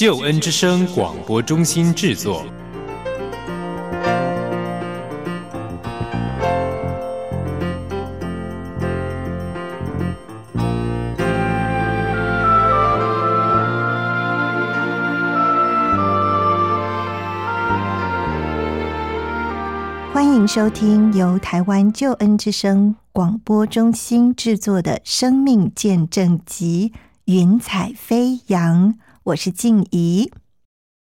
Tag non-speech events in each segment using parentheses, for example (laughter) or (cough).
救恩之声广播中心制作。欢迎收听由台湾救恩之声广播中心制作的《生命见证集》云彩飞扬，我是静怡。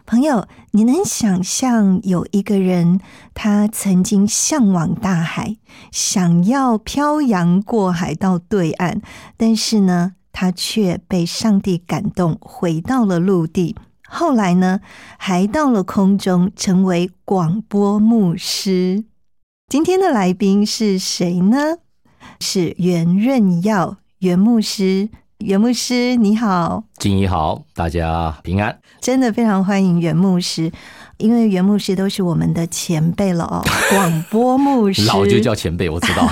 朋友，你能想象有一个人，他曾经向往大海，想要漂洋过海到对岸，但是呢，他却被上帝感动，回到了陆地。后来呢，还到了空中，成为广播牧师。今天的来宾是谁呢？是袁润耀袁牧师。袁牧师，你好，静怡好，大家平安。真的非常欢迎袁牧师，因为袁牧师都是我们的前辈了哦。(laughs) 广播牧师老就叫前辈，我知道。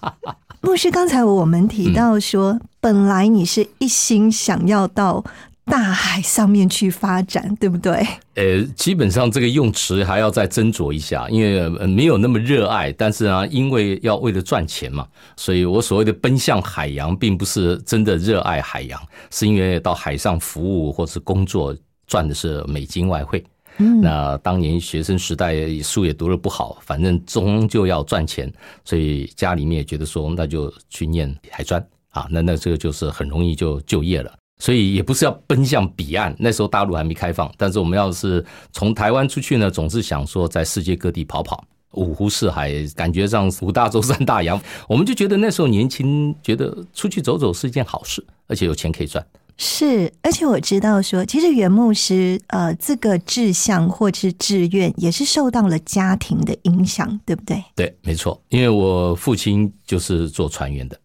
(laughs) 牧师，刚才我们提到说，本来你是一心想要到大海上面去发展，对不对？呃，基本上这个用词还要再斟酌一下，因为呃没有那么热爱。但是啊，因为要为了赚钱嘛，所以我所谓的奔向海洋，并不是真的热爱海洋，是因为到海上服务或是工作赚的是美金外汇。嗯，那当年学生时代书也读得不好，反正终究要赚钱，所以家里面也觉得说，那就去念海专啊，那那这个就是很容易就就业了。所以也不是要奔向彼岸，那时候大陆还没开放，但是我们要是从台湾出去呢，总是想说在世界各地跑跑，五湖四海，感觉上五大洲三大洋，我们就觉得那时候年轻，觉得出去走走是一件好事，而且有钱可以赚。是，而且我知道说，其实袁牧师呃这个志向或是志愿，也是受到了家庭的影响，对不对？对，没错，因为我父亲就是做船员的。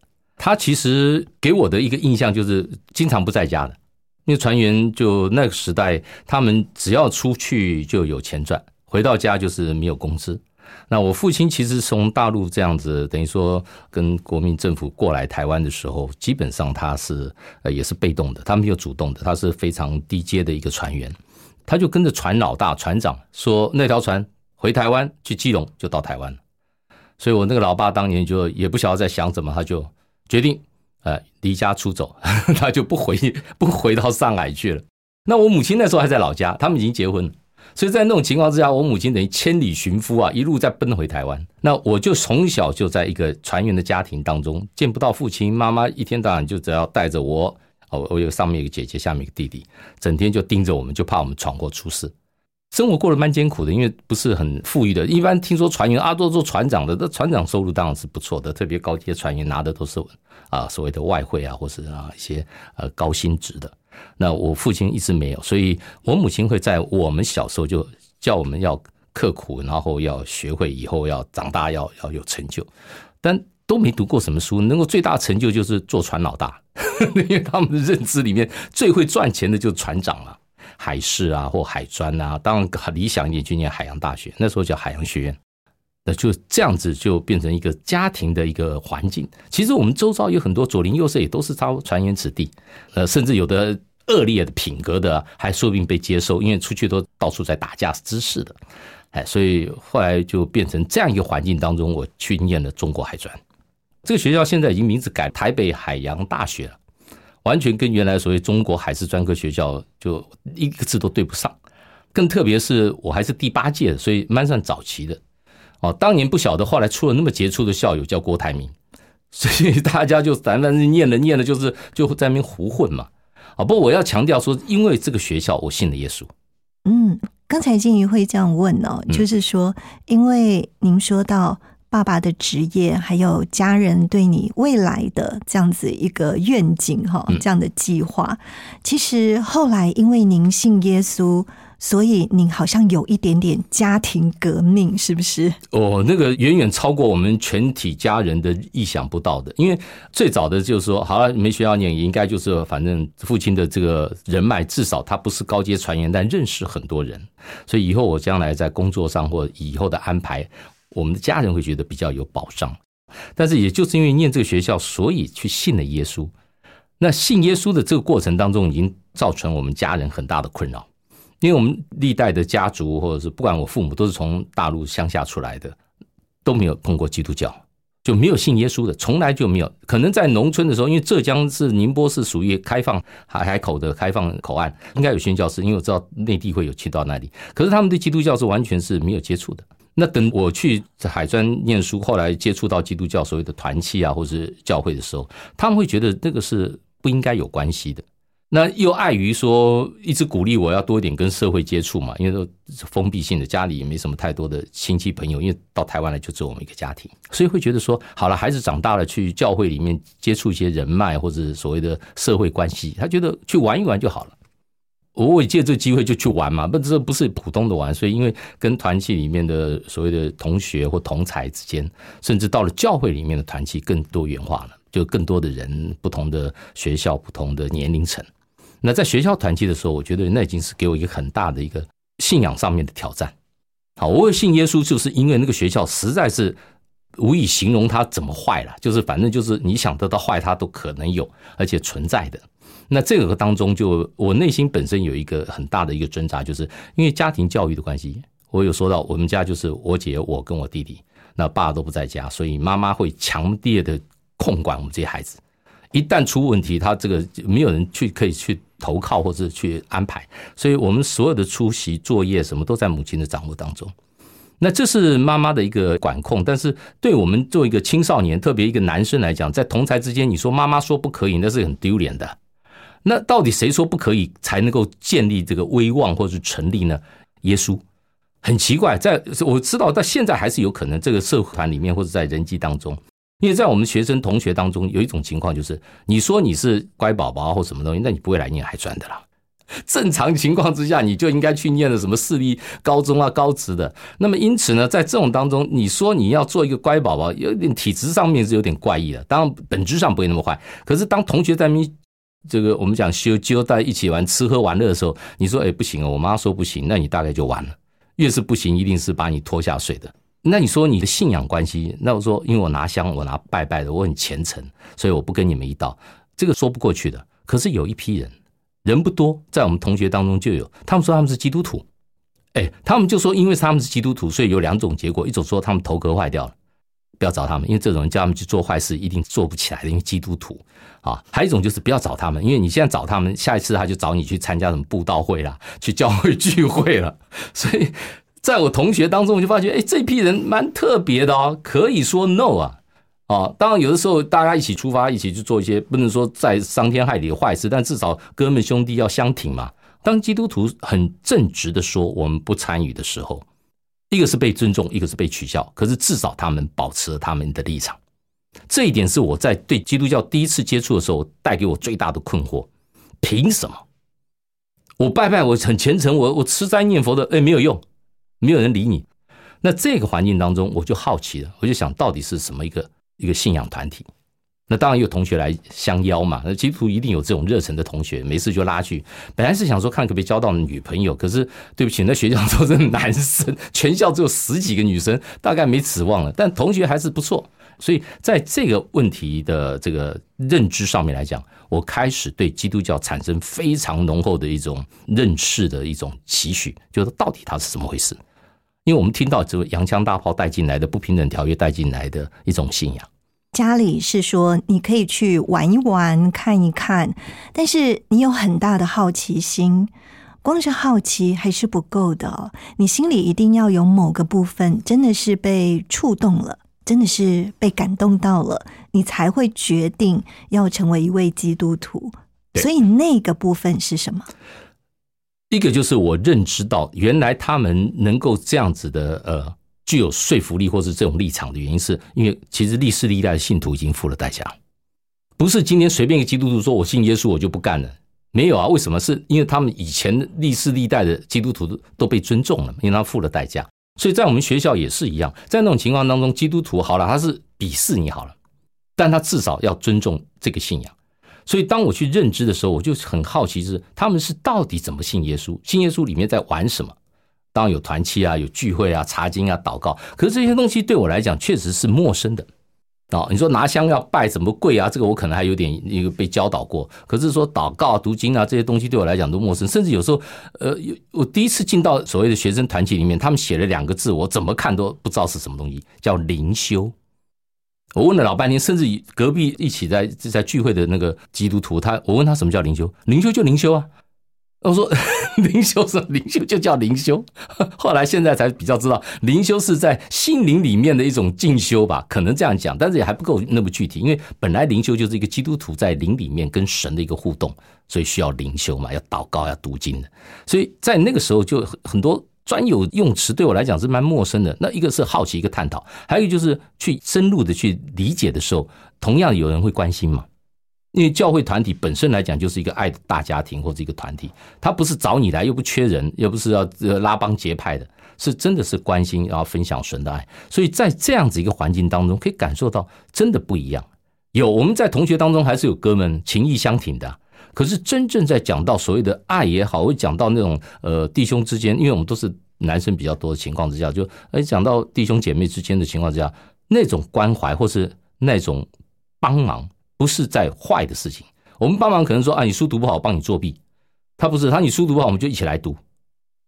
他其实给我的一个印象就是经常不在家的，因为船员就那个时代，他们只要出去就有钱赚，回到家就是没有工资。那我父亲其实从大陆这样子，等于说跟国民政府过来台湾的时候，基本上他是呃也是被动的，他没有主动的，他是非常低阶的一个船员，他就跟着船老大船长说，那条船回台湾去基隆就到台湾了。所以我那个老爸当年就也不晓得在想什么，他就。决定，呃，离家出走，(laughs) 他就不回 (laughs) 不回到上海去了。那我母亲那时候还在老家，他们已经结婚了，所以在那种情况之下，我母亲等于千里寻夫啊，一路在奔回台湾。那我就从小就在一个船员的家庭当中，见不到父亲，妈妈一天到晚就只要带着我，哦，我有上面一个姐姐，下面一个弟弟，整天就盯着我们，就怕我们闯祸出事。生活过得蛮艰苦的，因为不是很富裕的。一般听说船员阿多做船长的，那船长收入当然是不错的，特别高阶船员拿的都是啊所谓的外汇啊，或是啊一些呃高薪职的。那我父亲一直没有，所以我母亲会在我们小时候就叫我们要刻苦，然后要学会以后要长大要要有成就，但都没读过什么书，能够最大成就就是做船老大，因为他们的认知里面最会赚钱的就是船长了。海事啊，或海专啊，当然很理想一点，去念海洋大学，那时候叫海洋学院。那就这样子，就变成一个家庭的一个环境。其实我们周遭有很多左邻右舍，也都是招船员子弟。呃，甚至有的恶劣的品格的，还说不定被接受，因为出去都到处在打架滋事的。哎，所以后来就变成这样一个环境当中，我去念了中国海专。这个学校现在已经名字改台北海洋大学了。完全跟原来所谓中国海事专科学校就一个字都对不上，更特别是我还是第八届的，所以蛮算早期的。哦，当年不晓得，后来出了那么杰出的校友叫郭台铭，(laughs) 所以大家就反正念了念了，就是就在那边胡混嘛。啊，不过我要强调说，因为这个学校我信了耶稣。嗯，刚才金鱼会这样问哦，就是说，因为您说到。爸爸的职业，还有家人对你未来的这样子一个愿景哈，这样的计划，其实后来因为您信耶稣，所以您好像有一点点家庭革命，是不是？哦，那个远远超过我们全体家人的意想不到的。因为最早的就是说，好了，没学校念，也应该就是反正父亲的这个人脉，至少他不是高阶传言，但认识很多人，所以以后我将来在工作上或以后的安排，我们的家人会觉得比较有保障。但是也就是因为念这个学校，所以去信了耶稣。那信耶稣的这个过程当中，已经造成我们家人很大的困扰。因为我们历代的家族，或者是不管我父母，都是从大陆乡下出来的，都没有碰过基督教，就没有信耶稣的，从来就没有。可能在农村的时候，因为浙江是宁波是属于开放海海口的开放口岸，应该有宣教士，因为我知道内地会有去到那里。可是他们对基督教是完全是没有接触的。那等我去海专念书，后来接触到基督教所谓的团契啊，或者是教会的时候，他们会觉得那个是不应该有关系的。那又碍于说一直鼓励我要多一点跟社会接触嘛，因为都封闭性的，家里也没什么太多的亲戚朋友，因为到台湾来就只有我们一个家庭，所以会觉得说，好了，孩子长大了去教会里面接触一些人脉或者所谓的社会关系，他觉得去玩一玩就好了。我也借这机会就去玩嘛，不，这不是普通的玩，所以因为跟团契里面的所谓的同学或同才之间，甚至到了教会里面的团契更多元化了，就更多的人，不同的学校，不同的年龄层。那在学校团契的时候，我觉得那已经是给我一个很大的一个信仰上面的挑战。好，我信耶稣，就是因为那个学校实在是无以形容它怎么坏了，就是反正就是你想得到坏，它都可能有，而且存在的。那这个当中，就我内心本身有一个很大的一个挣扎，就是因为家庭教育的关系，我有说到我们家就是我姐、我跟我弟弟，那爸都不在家，所以妈妈会强烈的控管我们这些孩子。一旦出问题，他这个没有人去可以去投靠或者去安排，所以我们所有的出席作业什么都在母亲的掌握当中。那这是妈妈的一个管控，但是对我们做一个青少年，特别一个男生来讲，在同才之间，你说妈妈说不可以，那是很丢脸的。那到底谁说不可以才能够建立这个威望或是成立呢？耶稣很奇怪，在我知道到现在还是有可能这个社团里面或者在人际当中。因为在我们学生同学当中，有一种情况就是，你说你是乖宝宝或什么东西，那你不会来念海专的啦。正常情况之下，你就应该去念的什么私立高中啊、高职的。那么因此呢，在这种当中，你说你要做一个乖宝宝，有点体质上面是有点怪异的。当然本质上不会那么坏，可是当同学在面这个我们讲修揪在一起玩吃喝玩乐的时候，你说哎不行哦，我妈说不行，那你大概就完了。越是不行，一定是把你拖下水的。那你说你的信仰关系？那我说，因为我拿香，我拿拜拜的，我很虔诚，所以我不跟你们一道，这个说不过去的。可是有一批人，人不多，在我们同学当中就有，他们说他们是基督徒，哎，他们就说，因为他们是基督徒，所以有两种结果：一种说他们头壳坏掉了，不要找他们，因为这种人叫他们去做坏事，一定做不起来的，因为基督徒啊；还有一种就是不要找他们，因为你现在找他们，下一次他就找你去参加什么布道会啦，去教会聚会了，(laughs) 所以。在我同学当中，我就发觉，哎，这批人蛮特别的哦，可以说 no 啊，哦，当然有的时候大家一起出发，一起去做一些不能说在伤天害理的坏事，但至少哥们兄弟要相挺嘛。当基督徒很正直的说我们不参与的时候，一个是被尊重，一个是被取笑，可是至少他们保持了他们的立场。这一点是我在对基督教第一次接触的时候带给我最大的困惑：凭什么我拜拜，我很虔诚，我我吃斋念佛的，哎，没有用。没有人理你，那这个环境当中，我就好奇了，我就想到底是什么一个一个信仰团体？那当然有同学来相邀嘛，那基督徒一定有这种热忱的同学，没事就拉去。本来是想说看可不可以交到女朋友，可是对不起，那学校都是男生，全校只有十几个女生，大概没指望了。但同学还是不错，所以在这个问题的这个认知上面来讲，我开始对基督教产生非常浓厚的一种认识的一种期许，就是到底它是怎么回事。因为我们听到这个洋枪大炮带进来的不平等条约带进来的一种信仰，家里是说你可以去玩一玩看一看，但是你有很大的好奇心，光是好奇还是不够的，你心里一定要有某个部分真的是被触动了，真的是被感动到了，你才会决定要成为一位基督徒。所以那个部分是什么？一个就是我认知到，原来他们能够这样子的，呃，具有说服力或是这种立场的原因，是因为其实历世历代的信徒已经付了代价，不是今天随便一个基督徒说我信耶稣我就不干了。没有啊？为什么？是因为他们以前历世历代的基督徒都都被尊重了，因为他付了代价。所以在我们学校也是一样，在那种情况当中，基督徒好了，他是鄙视你好了，但他至少要尊重这个信仰。所以当我去认知的时候，我就很好奇，是他们是到底怎么信耶稣？信耶稣里面在玩什么？当然有团契啊，有聚会啊，查经啊，祷告。可是这些东西对我来讲确实是陌生的。哦，你说拿香要拜什么跪啊？这个我可能还有点一个被教导过。可是说祷告、读经啊这些东西对我来讲都陌生，甚至有时候，呃，我第一次进到所谓的学生团体里面，他们写了两个字，我怎么看都不知道是什么东西，叫灵修。我问了老半天，甚至隔壁一起在在聚会的那个基督徒，他我问他什么叫灵修？灵修就灵修啊。我说 (laughs) 灵修是灵修就叫灵修，(laughs) 后来现在才比较知道，灵修是在心灵里面的一种进修吧，可能这样讲，但是也还不够那么具体，因为本来灵修就是一个基督徒在灵里面跟神的一个互动，所以需要灵修嘛，要祷告要读经的，所以在那个时候就很多专有用词对我来讲是蛮陌生的。那一个是好奇一个探讨，还有就是去深入的去理解的时候，同样有人会关心嘛。因为教会团体本身来讲，就是一个爱的大家庭或者一个团体，他不是找你来，又不缺人，又不是要拉帮结派的，是真的是关心，然后分享神的爱。所以在这样子一个环境当中，可以感受到真的不一样。有我们在同学当中还是有哥们情谊相挺的，可是真正在讲到所谓的爱也好，会讲到那种呃弟兄之间，因为我们都是男生比较多的情况之下，就哎讲到弟兄姐妹之间的情况之下，那种关怀或是那种帮忙。不是在坏的事情，我们帮忙可能说啊，你书读不好，帮你作弊。他不是，他你书读不好，我们就一起来读。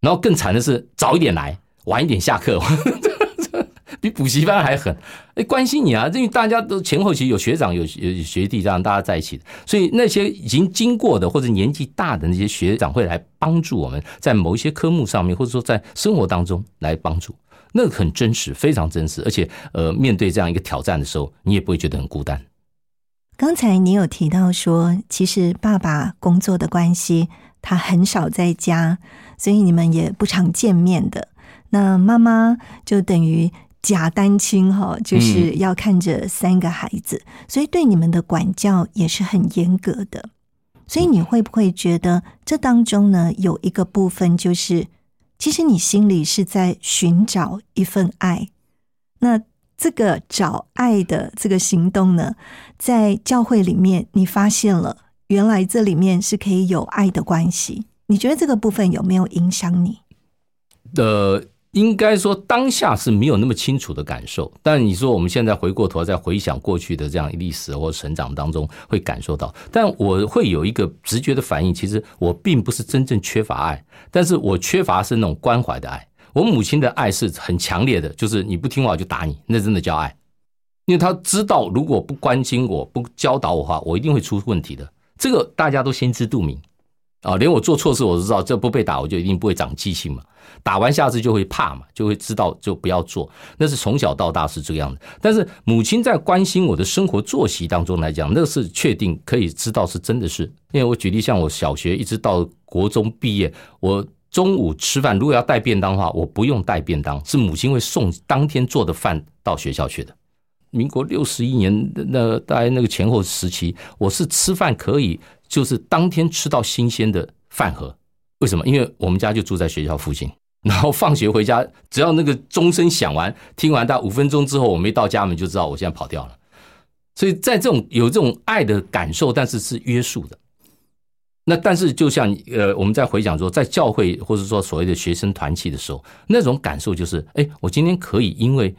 然后更惨的是，早一点来，晚一点下课，(laughs) 比补习班还狠。哎，关心你啊，因为大家都前后期有学长有有学弟这样大家在一起，所以那些已经经过的或者年纪大的那些学长会来帮助我们在某一些科目上面，或者说在生活当中来帮助，那个很真实，非常真实。而且呃，面对这样一个挑战的时候，你也不会觉得很孤单。刚才你有提到说，其实爸爸工作的关系，他很少在家，所以你们也不常见面的。那妈妈就等于假单亲哈，就是要看着三个孩子，所以对你们的管教也是很严格的。所以你会不会觉得这当中呢，有一个部分就是，其实你心里是在寻找一份爱？那这个找爱的这个行动呢，在教会里面，你发现了原来这里面是可以有爱的关系。你觉得这个部分有没有影响你？呃，应该说当下是没有那么清楚的感受，但你说我们现在回过头再回想过去的这样历史或成长当中，会感受到。但我会有一个直觉的反应，其实我并不是真正缺乏爱，但是我缺乏是那种关怀的爱。我母亲的爱是很强烈的，就是你不听话就打你，那真的叫爱，因为她知道如果不关心我、不教导我话，我一定会出问题的。这个大家都心知肚明啊，连我做错事我都知道，这不被打我就一定不会长记性嘛。打完下次就会怕嘛，就会知道就不要做。那是从小到大是这个样的。但是母亲在关心我的生活作息当中来讲，那是确定可以知道是真的是。因为我举例，像我小学一直到国中毕业，我。中午吃饭，如果要带便当的话，我不用带便当，是母亲会送当天做的饭到学校去的。民国六十一年那大概那个前后时期，我是吃饭可以就是当天吃到新鲜的饭盒。为什么？因为我们家就住在学校附近，(laughs) 然后放学回家，只要那个钟声响完，听完大概五分钟之后，我没到家门就知道我现在跑掉了。所以在这种有这种爱的感受，但是是约束的。那但是，就像呃，我们在回想说，在教会或者说所谓的学生团契的时候，那种感受就是，哎，我今天可以因为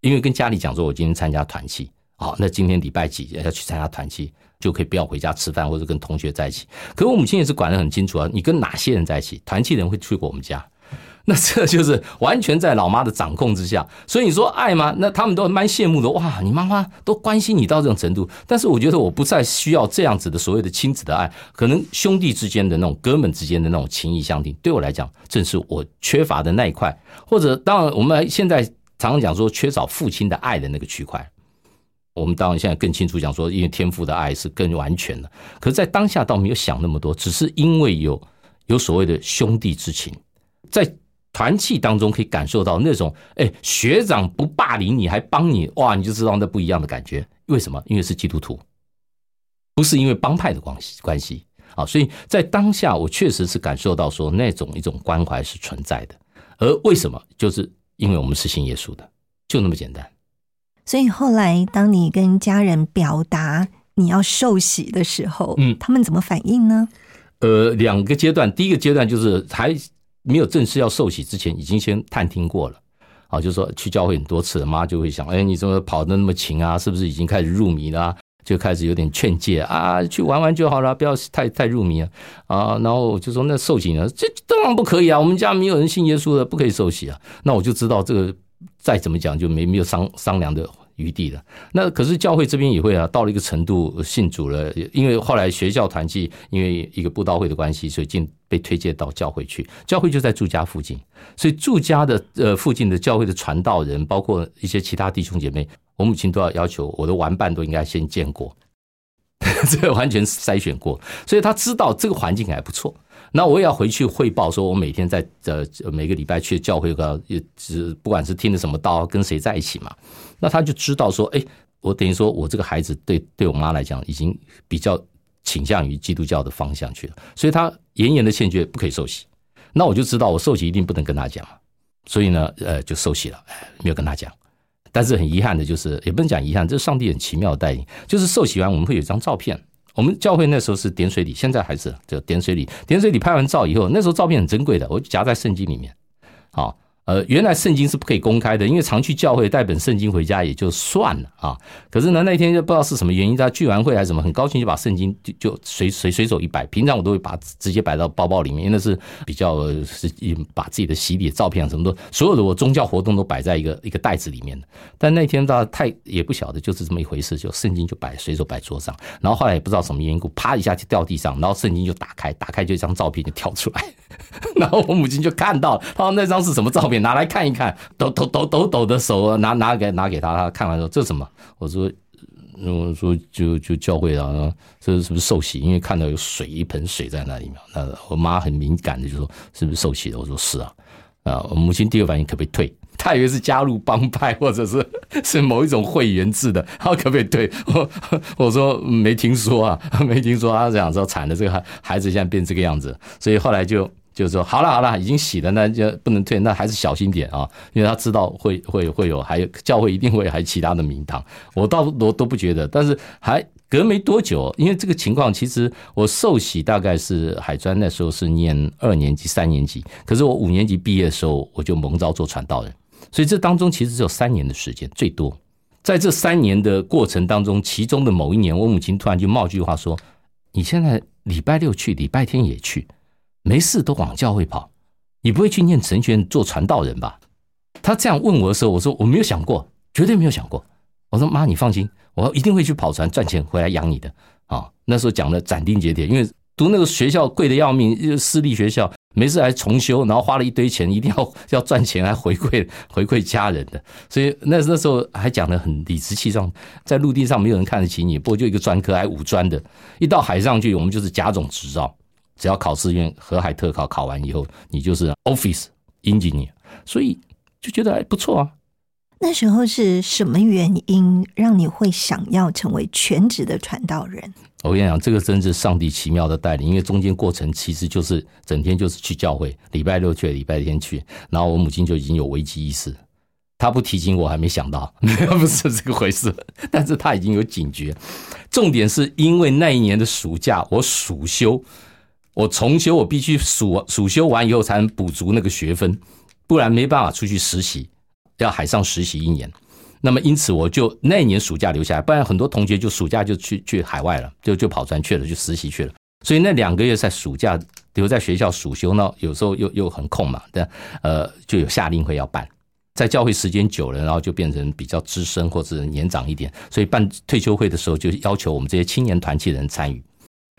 因为跟家里讲说，我今天参加团契，好，那今天礼拜几要去参加团契，就可以不要回家吃饭或者跟同学在一起。可我母亲也是管得很清楚啊，你跟哪些人在一起，团契人会去过我们家。那这就是完全在老妈的掌控之下，所以你说爱吗？那他们都蛮羡慕的。哇，你妈妈都关心你到这种程度。但是我觉得我不再需要这样子的所谓的亲子的爱，可能兄弟之间的那种哥们之间的那种情谊相挺，对我来讲正是我缺乏的那一块。或者当然我们现在常常讲说缺少父亲的爱的那个区块，我们当然现在更清楚讲说，因为天赋的爱是更完全的。可是，在当下倒没有想那么多，只是因为有有所谓的兄弟之情，在。团契当中可以感受到那种，哎，学长不霸凌你还帮你，哇，你就知道那不一样的感觉。为什么？因为是基督徒，不是因为帮派的关系关系。啊，所以在当下我确实是感受到说那种一种关怀是存在的。而为什么？就是因为我们是信耶稣的，就那么简单。所以后来，当你跟家人表达你要受洗的时候，嗯他们怎么反应呢？呃，两个阶段，第一个阶段就是还没有正式要受洗之前，已经先探听过了。啊，就说去教会很多次，妈就会想，哎，你怎么跑的那么勤啊？是不是已经开始入迷了、就开始有点劝诫啊，去玩玩就好了，不要太太入迷啊啊！然后就说，那受洗呢？这当然不可以啊，我们家没有人信耶稣的，不可以受洗啊。那我就知道这个再怎么讲就没没有商商量的余地的。那可是教会这边也会啊，到了一个程度信主了，因为后来学校团契因为一个布道会的关系，所以进被推荐到教会去。教会就在住家附近，所以住家的呃附近的教会的传道人，包括一些其他弟兄姐妹，我母亲都要要求我的玩伴都应该先见过，(laughs) 这完全筛选过，所以他知道这个环境还不错。那我也要回去汇报，说我每天在呃每个礼拜去教会个，也只不管是听的什么道，跟谁在一起嘛，那他就知道说，哎，我等于说我这个孩子对对我妈来讲，已经比较倾向于基督教的方向去了，所以他严严的劝诫不可以受洗。那我就知道我受洗一定不能跟他讲，所以呢，呃，就受洗了，没有跟他讲。但是很遗憾的就是，也不能讲遗憾，这是上帝很奇妙的带领。就是受洗完，我们会有一张照片。我们教会那时候是点水礼，现在还是就点水礼。点水礼拍完照以后，那时候照片很珍贵的，我就夹在圣经里面。好，呃，原来圣经是不可以公开的，因为常去教会带本圣经回家也就算了啊。可是呢，那天就不知道是什么原因，他聚完会还是什么，很高兴就把圣经就就随随随手一摆。平常我都会把直接摆到包包里面，因为那是比较是把自己的洗礼照片啊什么都，所有的我宗教活动都摆在一个一个袋子里面的。但那天大家太也不晓得，就是这么一回事，就圣经就摆随手摆桌上，然后后来也不知道什么缘故，啪一下就掉地上，然后圣经就打开，打开就一张照片就跳出来，(laughs) 然后我母亲就看到，她说那张是什么照片，拿来看一看，抖抖抖抖抖的手拿拿给拿给她，她看完说这是什么？我说。我说就就教会啊，这是不是受洗？因为看到有水一盆水在那里面。那我妈很敏感的就说是不是受洗的？我说是啊。啊，我母亲第一个反应可不可以退？她以为是加入帮派或者是是某一种会员制的，她可不可以退？我我说没听说啊，没听说。她讲说惨了，这个孩孩子现在变这个样子，所以后来就就说好了好了，已经洗了，那就不能退，那还是小心点啊，因为他知道会会会有，还有教会一定会还有其他的名堂，我倒我都不觉得，但是还隔没多久，因为这个情况，其实我受洗大概是海专那时候是念二年级、三年级，可是我五年级毕业的时候，我就蒙召做传道人，所以这当中其实只有三年的时间，最多。在这三年的过程当中，其中的某一年，我母亲突然就冒句话说：“你现在礼拜六去，礼拜天也去，没事都往教会跑，你不会去念神学院做传道人吧？”他这样问我的时候，我说：“我没有想过，绝对没有想过。”我说：“妈，你放心，我一定会去跑船赚钱回来养你的。”啊，那时候讲的斩钉截铁，因为读那个学校贵的要命，私立学校，没事还重修，然后花了一堆钱，一定要 (laughs) 要赚钱来回馈回馈家人的。所以那那时候还讲的很理直气壮，在陆地上没有人看得起你，不过就一个专科，还五专的，一到海上去，我们就是甲种执照，只要考试院河海特考考完以后，你就是 office engineer，所以就觉得还不错啊。那时候是什么原因让你会想要成为全职的传道人？我跟你讲，这个真是上帝奇妙的带领，因为中间过程其实就是整天就是去教会，礼拜六去，礼拜天去，然后我母亲就已经有危机意识，她不提醒我还没想到，(laughs) 不是这个回事，(laughs) 但是她已经有警觉。重点是因为那一年的暑假我暑修，我重修，我必须暑暑修完以后才能补足那个学分，不然没办法出去实习，要海上实习一年。那么因此我就那一年暑假留下来，不然很多同学就暑假就去去海外了，就就跑船去了，就实习去了。所以那两个月在暑假留在学校暑修呢，有时候又又很空嘛，但呃就有夏令会要办。在教会时间久了，然后就变成比较资深或者年长一点，所以办退休会的时候就要求我们这些青年团契人参与。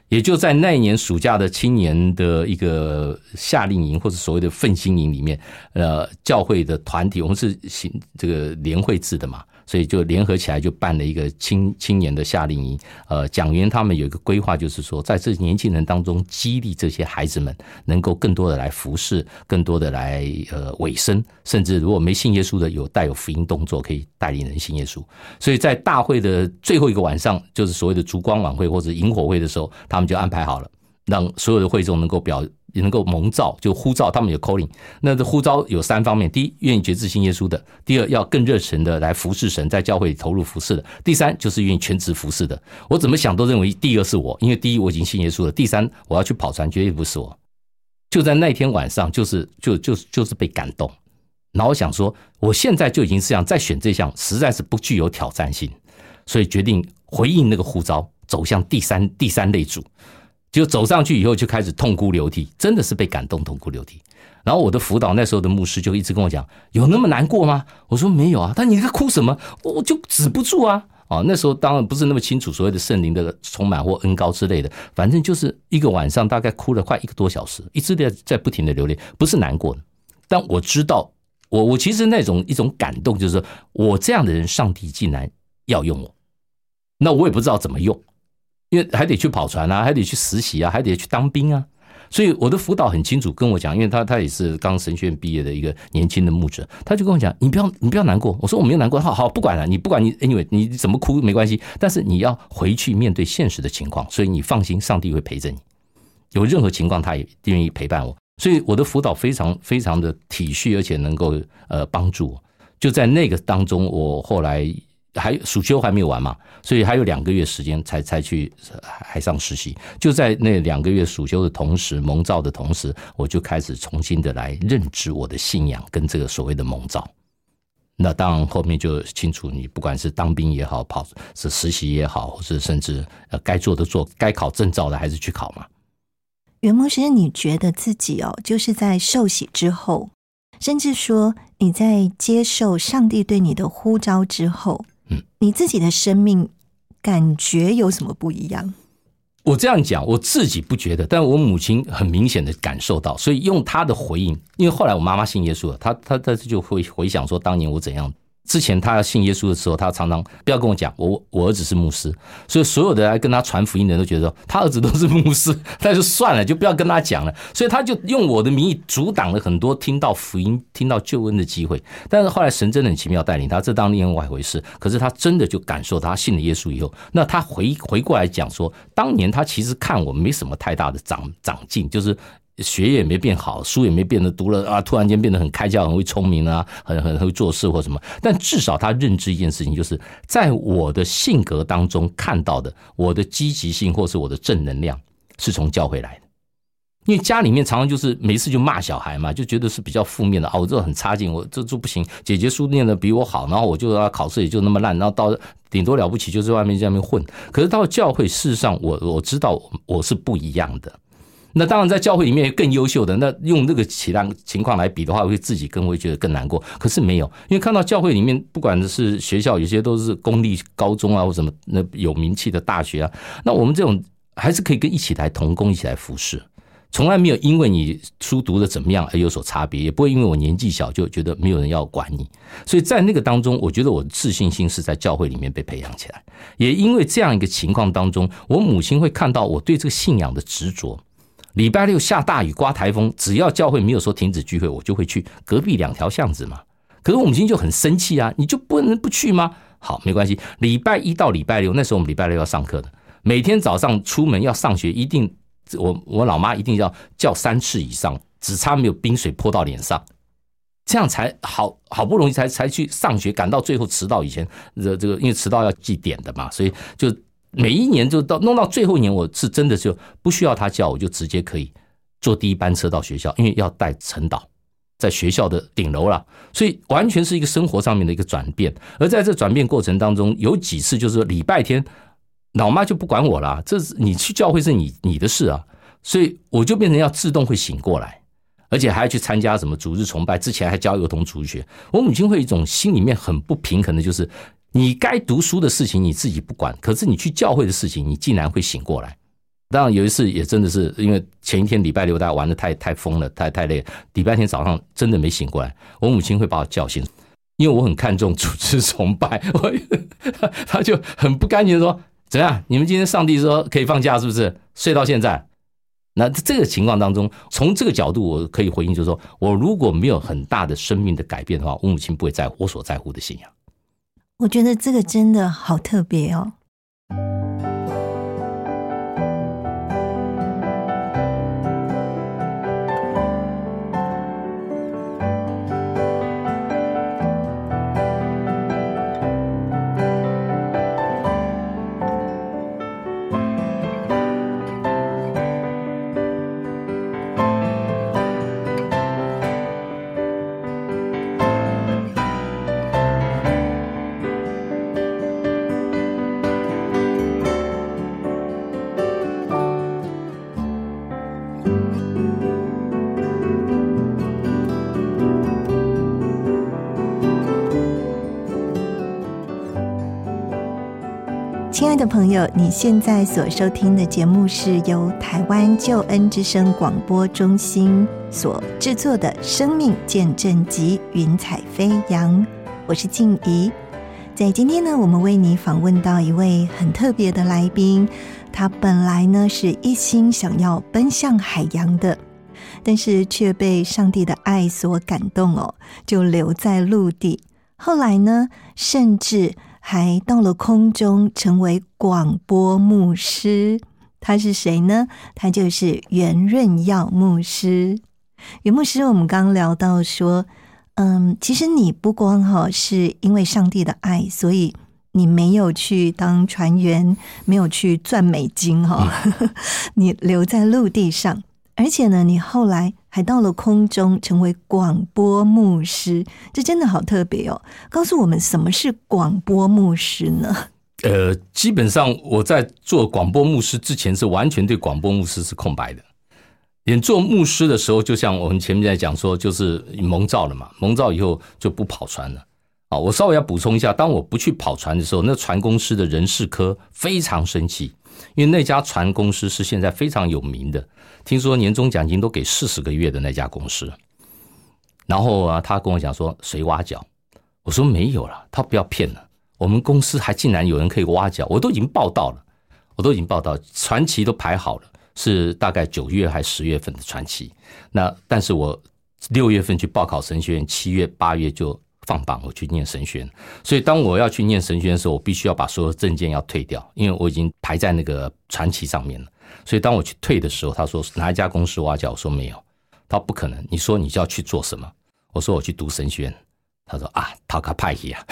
也就在那一年暑假的青年的一个夏令营或者所谓的奋兴营里面，呃，教会的团体我们是行这个联会制的嘛，所以就联合起来就办了一个青青年的夏令营。呃，讲员他们有一个规划，就是说在这年轻人当中激励这些孩子们，能够更多的来服侍，更多的来呃委身，甚至如果没信耶稣的，有带有福音动作可以带领人信耶稣。所以在大会的最后一个晚上，就是所谓的烛光晚会或者萤火会的时候，他们就安排好了，让所有的会众能够表能够蒙召，就呼召他们有 calling。那这呼召有三方面：第一，愿意觉知信耶稣的；第二，要更热忱的来服侍神，在教会投入服侍的；第三，就是愿意全职服侍的。我怎么想都认为第二是我，因为第一我已经信耶稣了，第三我要去跑船，绝对不是我。就在那天晚上，就是就就就是被感动，然后想说，我现在就已经这样，再选这项实在是不具有挑战性，所以决定回应那个呼召，走向第三第三类组。就走上去以后，就开始痛哭流涕，真的是被感动，痛哭流涕。然后我的辅导那时候的牧师就一直跟我讲：“有那么难过吗？”我说：“没有啊。”但你在哭什么？我就止不住啊！哦，那时候当然不是那么清楚所谓的圣灵的充满或恩高之类的，反正就是一个晚上大概哭了快一个多小时，一直在在不停的流泪，不是难过的。但我知道，我我其实那种一种感动，就是我这样的人，上帝竟然要用我，那我也不知道怎么用。因为还得去跑船啊，还得去实习啊，还得去当兵啊，所以我的辅导很清楚跟我讲，因为他他也是刚神学院毕业的一个年轻的牧者，他就跟我讲，你不要你不要难过，我说我没有难过，好好不管了，你不管你 anyway 你怎么哭没关系，但是你要回去面对现实的情况，所以你放心，上帝会陪着你，有任何情况他也愿意陪伴我，所以我的辅导非常非常的体恤，而且能够呃帮助我，就在那个当中，我后来。还暑休还没有完嘛，所以还有两个月时间才才去海上实习。就在那两个月暑休的同时，蒙召的同时，我就开始重新的来认知我的信仰跟这个所谓的蒙召。那当然后面就清楚，你不管是当兵也好，跑是实习也好，或是甚至呃该做的做，该考证照的还是去考嘛。袁牧师，你觉得自己哦，就是在受洗之后，甚至说你在接受上帝对你的呼召之后。你自己的生命感觉有什么不一样？我这样讲，我自己不觉得，但我母亲很明显的感受到，所以用她的回应，因为后来我妈妈信耶稣了，她她她就会回想说，当年我怎样。之前他要信耶稣的时候，他常常不要跟我讲，我我儿子是牧师，所以所有的来跟他传福音的人都觉得他儿子都是牧师，(laughs) 那就算了，就不要跟他讲了。所以他就用我的名义阻挡了很多听到福音、听到救恩的机会。但是后来神真的很奇妙带领他，这当另外一回事。可是他真的就感受到他信了耶稣以后，那他回回过来讲说，当年他其实看我没什么太大的长长进，就是。学业也没变好，书也没变得读了啊，突然间变得很开窍，很会聪明啊，很很会做事或什么。但至少他认知一件事情，就是在我的性格当中看到的，我的积极性或是我的正能量是从教会来的。因为家里面常常就是每次就骂小孩嘛，就觉得是比较负面的啊，我这很差劲，我这这不行。姐姐书念的比我好，然后我就要考试也就那么烂，然后到顶多了不起就在外面在外面混。可是到教会，事实上我我知道我是不一样的。那当然，在教会里面更优秀的，那用那个其他情况来比的话，会自己更会觉得更难过。可是没有，因为看到教会里面，不管是学校，有些都是公立高中啊，或什么那有名气的大学啊，那我们这种还是可以跟一起来同工，一起来服侍，从来没有因为你书读的怎么样而有所差别，也不会因为我年纪小就觉得没有人要管你。所以在那个当中，我觉得我的自信心是在教会里面被培养起来。也因为这样一个情况当中，我母亲会看到我对这个信仰的执着。礼拜六下大雨刮台风，只要教会没有说停止聚会，我就会去隔壁两条巷子嘛。可是我母亲就很生气啊，你就不能不去吗？好，没关系。礼拜一到礼拜六，那时候我们礼拜六要上课的，每天早上出门要上学，一定我我老妈一定要叫三次以上，只差没有冰水泼到脸上，这样才好好不容易才才去上学，赶到最后迟到以前，这这个因为迟到要记点的嘛，所以就。每一年就到弄到最后一年，我是真的就不需要他叫，我就直接可以坐第一班车到学校，因为要带晨祷，在学校的顶楼了，所以完全是一个生活上面的一个转变。而在这转变过程当中，有几次就是说礼拜天，老妈就不管我了，这是你去教会是你你的事啊，所以我就变成要自动会醒过来，而且还要去参加什么主日崇拜，之前还教儿童主学。我母亲会一种心里面很不平衡的，就是。你该读书的事情你自己不管，可是你去教会的事情，你竟然会醒过来。当然有一次也真的是因为前一天礼拜六大家玩的太太疯了，太太累，礼拜天早上真的没醒过来。我母亲会把我叫醒，因为我很看重主持崇拜，(laughs) 我他就很不甘心说：“怎样？你们今天上帝说可以放假，是不是？睡到现在？”那这个情况当中，从这个角度我可以回应，就是说我如果没有很大的生命的改变的话，我母亲不会在乎我所在乎的信仰。我觉得这个真的好特别哦。亲爱的朋友，你现在所收听的节目是由台湾救恩之声广播中心所制作的《生命见证集》云彩飞扬，我是静怡。在今天呢，我们为你访问到一位很特别的来宾，他本来呢是一心想要奔向海洋的，但是却被上帝的爱所感动哦，就留在陆地。后来呢，甚至还到了空中，成为广播牧师。他是谁呢？他就是袁润耀牧师。袁牧师，我们刚聊到说。嗯，其实你不光哈是因为上帝的爱，所以你没有去当船员，没有去赚美金哈，(laughs) 你留在陆地上，而且呢，你后来还到了空中，成为广播牧师，这真的好特别哦！告诉我们什么是广播牧师呢？呃，基本上我在做广播牧师之前，是完全对广播牧师是空白的。连做牧师的时候，就像我们前面在讲说，就是蒙召了嘛。蒙召以后就不跑船了啊。我稍微要补充一下，当我不去跑船的时候，那船公司的人事科非常生气，因为那家船公司是现在非常有名的，听说年终奖金都给四十个月的那家公司。然后啊，他跟我讲说谁挖角，我说没有了，他不要骗了。我们公司还竟然有人可以挖角，我都已经报道了，我都已经报道，传奇都排好了。是大概九月还十月份的传奇，那但是我六月份去报考神学院，七月八月就放榜，我去念神学。所以当我要去念神学的时候，我必须要把所有证件要退掉，因为我已经排在那个传奇上面了。所以当我去退的时候，他说哪一家公司挖角？我说没有，他说不可能。你说你就要去做什么？我说我去读神学院。他说啊，他卡派呀。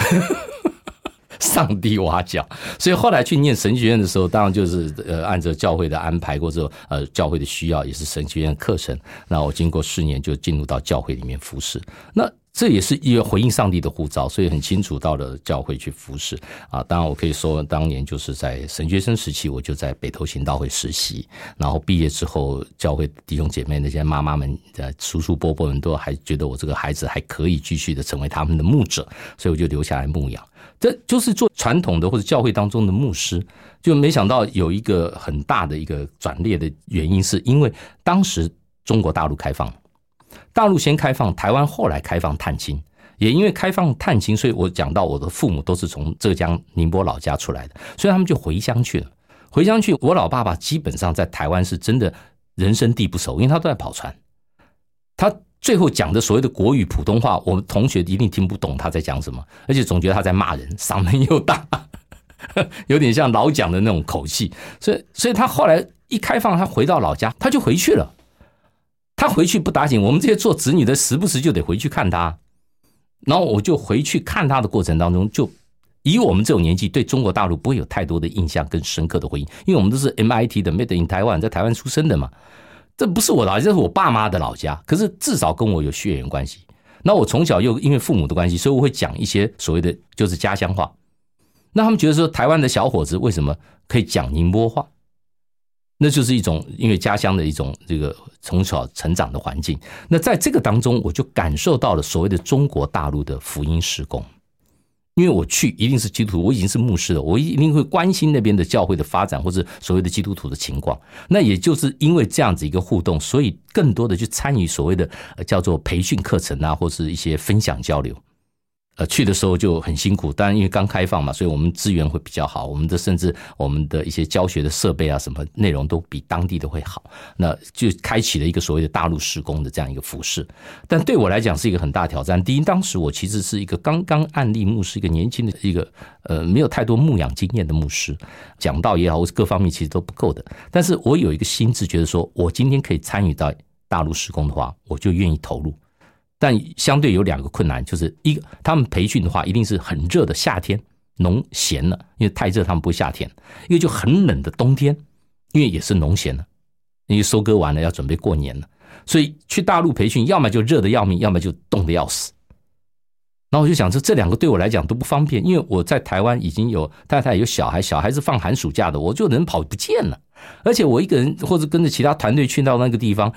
上帝挖角，所以后来去念神学院的时候，当然就是呃按照教会的安排或者呃教会的需要，也是神学院课程。那我经过四年就进入到教会里面服侍。那这也是一个回应上帝的呼召，所以很清楚到了教会去服侍啊。当然我可以说，当年就是在神学生时期，我就在北投行道会实习。然后毕业之后，教会弟兄姐妹那些妈妈们、叔叔伯伯们都还觉得我这个孩子还可以继续的成为他们的牧者，所以我就留下来牧养。这就是做传统的或者教会当中的牧师，就没想到有一个很大的一个转捩的原因，是因为当时中国大陆开放，大陆先开放，台湾后来开放探亲，也因为开放探亲，所以我讲到我的父母都是从浙江宁波老家出来的，所以他们就回乡去了。回乡去，我老爸爸基本上在台湾是真的人生地不熟，因为他都在跑船，他。最后讲的所谓的国语普通话，我们同学一定听不懂他在讲什么，而且总觉得他在骂人，嗓门又大，(laughs) 有点像老蒋的那种口气。所以，所以他后来一开放，他回到老家，他就回去了。他回去不打紧，我们这些做子女的时不时就得回去看他。然后我就回去看他的过程当中，就以我们这种年纪，对中国大陆不会有太多的印象跟深刻的回应，因为我们都是 MIT 的，Made in Taiwan，在台湾出生的嘛。这不是我老家，这是我爸妈的老家。可是至少跟我有血缘关系。那我从小又因为父母的关系，所以我会讲一些所谓的就是家乡话。那他们觉得说，台湾的小伙子为什么可以讲宁波话？那就是一种因为家乡的一种这个从小成长的环境。那在这个当中，我就感受到了所谓的中国大陆的福音施工。因为我去一定是基督徒，我已经是牧师了，我一定会关心那边的教会的发展或者所谓的基督徒的情况。那也就是因为这样子一个互动，所以更多的去参与所谓的叫做培训课程啊，或是一些分享交流。呃，去的时候就很辛苦，当然因为刚开放嘛，所以我们资源会比较好，我们的甚至我们的一些教学的设备啊，什么内容都比当地的会好，那就开启了一个所谓的大陆施工的这样一个服饰。但对我来讲是一个很大挑战。第一，当时我其实是一个刚刚案例牧师，一个年轻的一个呃没有太多牧养经验的牧师，讲道也好，或各方面其实都不够的。但是我有一个心智，觉得说我今天可以参与到大陆施工的话，我就愿意投入。但相对有两个困难，就是一个他们培训的话，一定是很热的夏天，农闲了，因为太热他们不夏天；一个就很冷的冬天，因为也是农闲了，因为收割完了要准备过年了，所以去大陆培训，要么就热的要命，要么就冻的要死。然后我就想说，这两个对我来讲都不方便，因为我在台湾已经有太太有小孩，小孩子放寒暑假的，我就人跑不见了，而且我一个人或者跟着其他团队去到那个地方。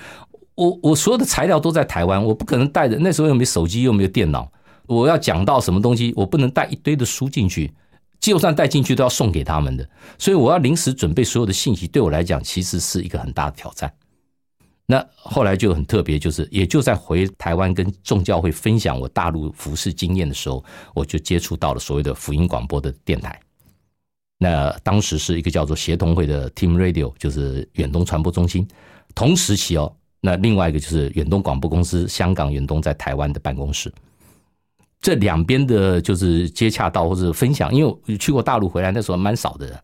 我我所有的材料都在台湾，我不可能带着。那时候又没手机，又没有电脑。我要讲到什么东西，我不能带一堆的书进去，就算带进去都要送给他们的，所以我要临时准备所有的信息，对我来讲其实是一个很大的挑战。那后来就很特别，就是也就在回台湾跟众教会分享我大陆服饰经验的时候，我就接触到了所谓的福音广播的电台。那当时是一个叫做协同会的 Team Radio，就是远东传播中心。同时期哦，那另外一个就是远东广播公司香港远东在台湾的办公室。这两边的就是接洽到或者分享，因为去过大陆回来，那时候蛮少的人。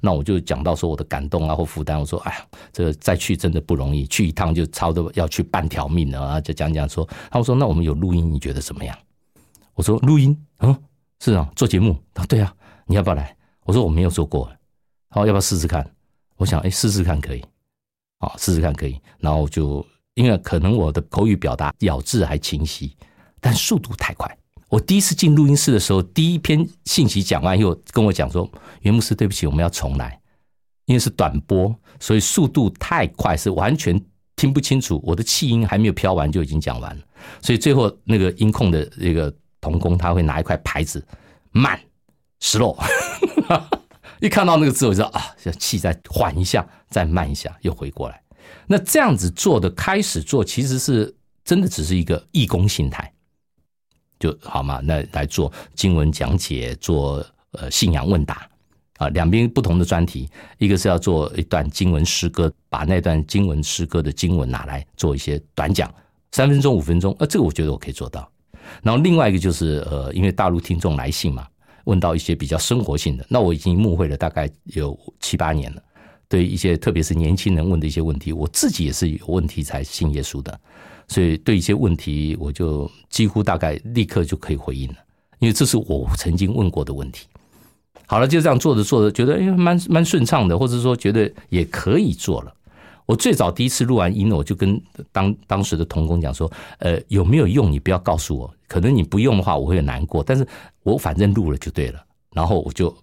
那我就讲到说我的感动啊或负担，我说哎呀，这再去真的不容易，去一趟就差不多要去半条命了啊！就讲讲说，他们说那我们有录音，你觉得怎么样？我说录音，嗯，是啊，做节目啊，对啊，你要不要来？我说我没有做过，好，要不要试试看？我想，哎，试试看可以，好，试试看可以。然后就因为可能我的口语表达咬字还清晰，但速度太快。我第一次进录音室的时候，第一篇信息讲完以后，跟我讲说：“袁牧师，对不起，我们要重来，因为是短波，所以速度太快，是完全听不清楚。我的气音还没有飘完就已经讲完了，所以最后那个音控的那个童工他会拿一块牌子，慢，slow。”一看到那个字，我就知道啊，气再缓一下，再慢一下，又回过来。那这样子做的开始做，其实是真的只是一个义工心态，就好嘛。那来做经文讲解，做呃信仰问答啊，两边不同的专题，一个是要做一段经文诗歌，把那段经文诗歌的经文拿来做一些短讲，三分钟五分钟，呃，这个我觉得我可以做到。然后另外一个就是呃，因为大陆听众来信嘛。问到一些比较生活性的，那我已经慕会了大概有七八年了。对一些特别是年轻人问的一些问题，我自己也是有问题才信耶稣的，所以对一些问题，我就几乎大概立刻就可以回应了，因为这是我曾经问过的问题。好了，就这样做着做着，觉得哎蛮蛮顺畅的，或者说觉得也可以做了。我最早第一次录完音，我就跟当当时的童工讲说：“呃，有没有用？你不要告诉我，可能你不用的话，我会很难过。但是我反正录了就对了。然后我就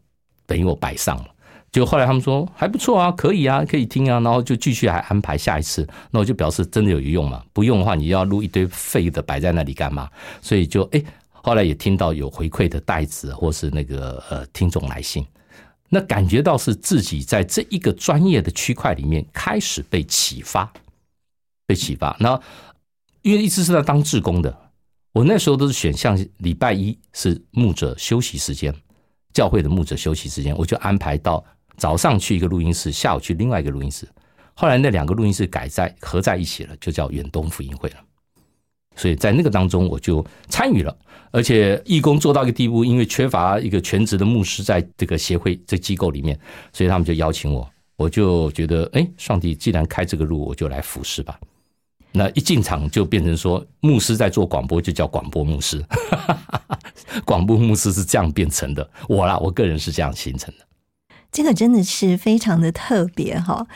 等于我摆上了。就后来他们说还不错啊，可以啊，可以听啊。然后就继续还安排下一次。那我就表示真的有用嘛？不用的话，你要录一堆废的摆在那里干嘛？所以就哎，后来也听到有回馈的袋子，或是那个呃听众来信。”那感觉到是自己在这一个专业的区块里面开始被启发，被启发。那因为一直是在当志工的，我那时候都是选项礼拜一是牧者休息时间，教会的牧者休息时间，我就安排到早上去一个录音室，下午去另外一个录音室。后来那两个录音室改在合在一起了，就叫远东福音会了。所以在那个当中，我就参与了。而且义工做到一个地步，因为缺乏一个全职的牧师在这个协会这机构里面，所以他们就邀请我。我就觉得，哎，上帝既然开这个路，我就来服侍吧。那一进场就变成说，牧师在做广播，就叫广播牧师。广播牧师是这样变成的。我啦，我个人是这样形成的。这个真的是非常的特别哈。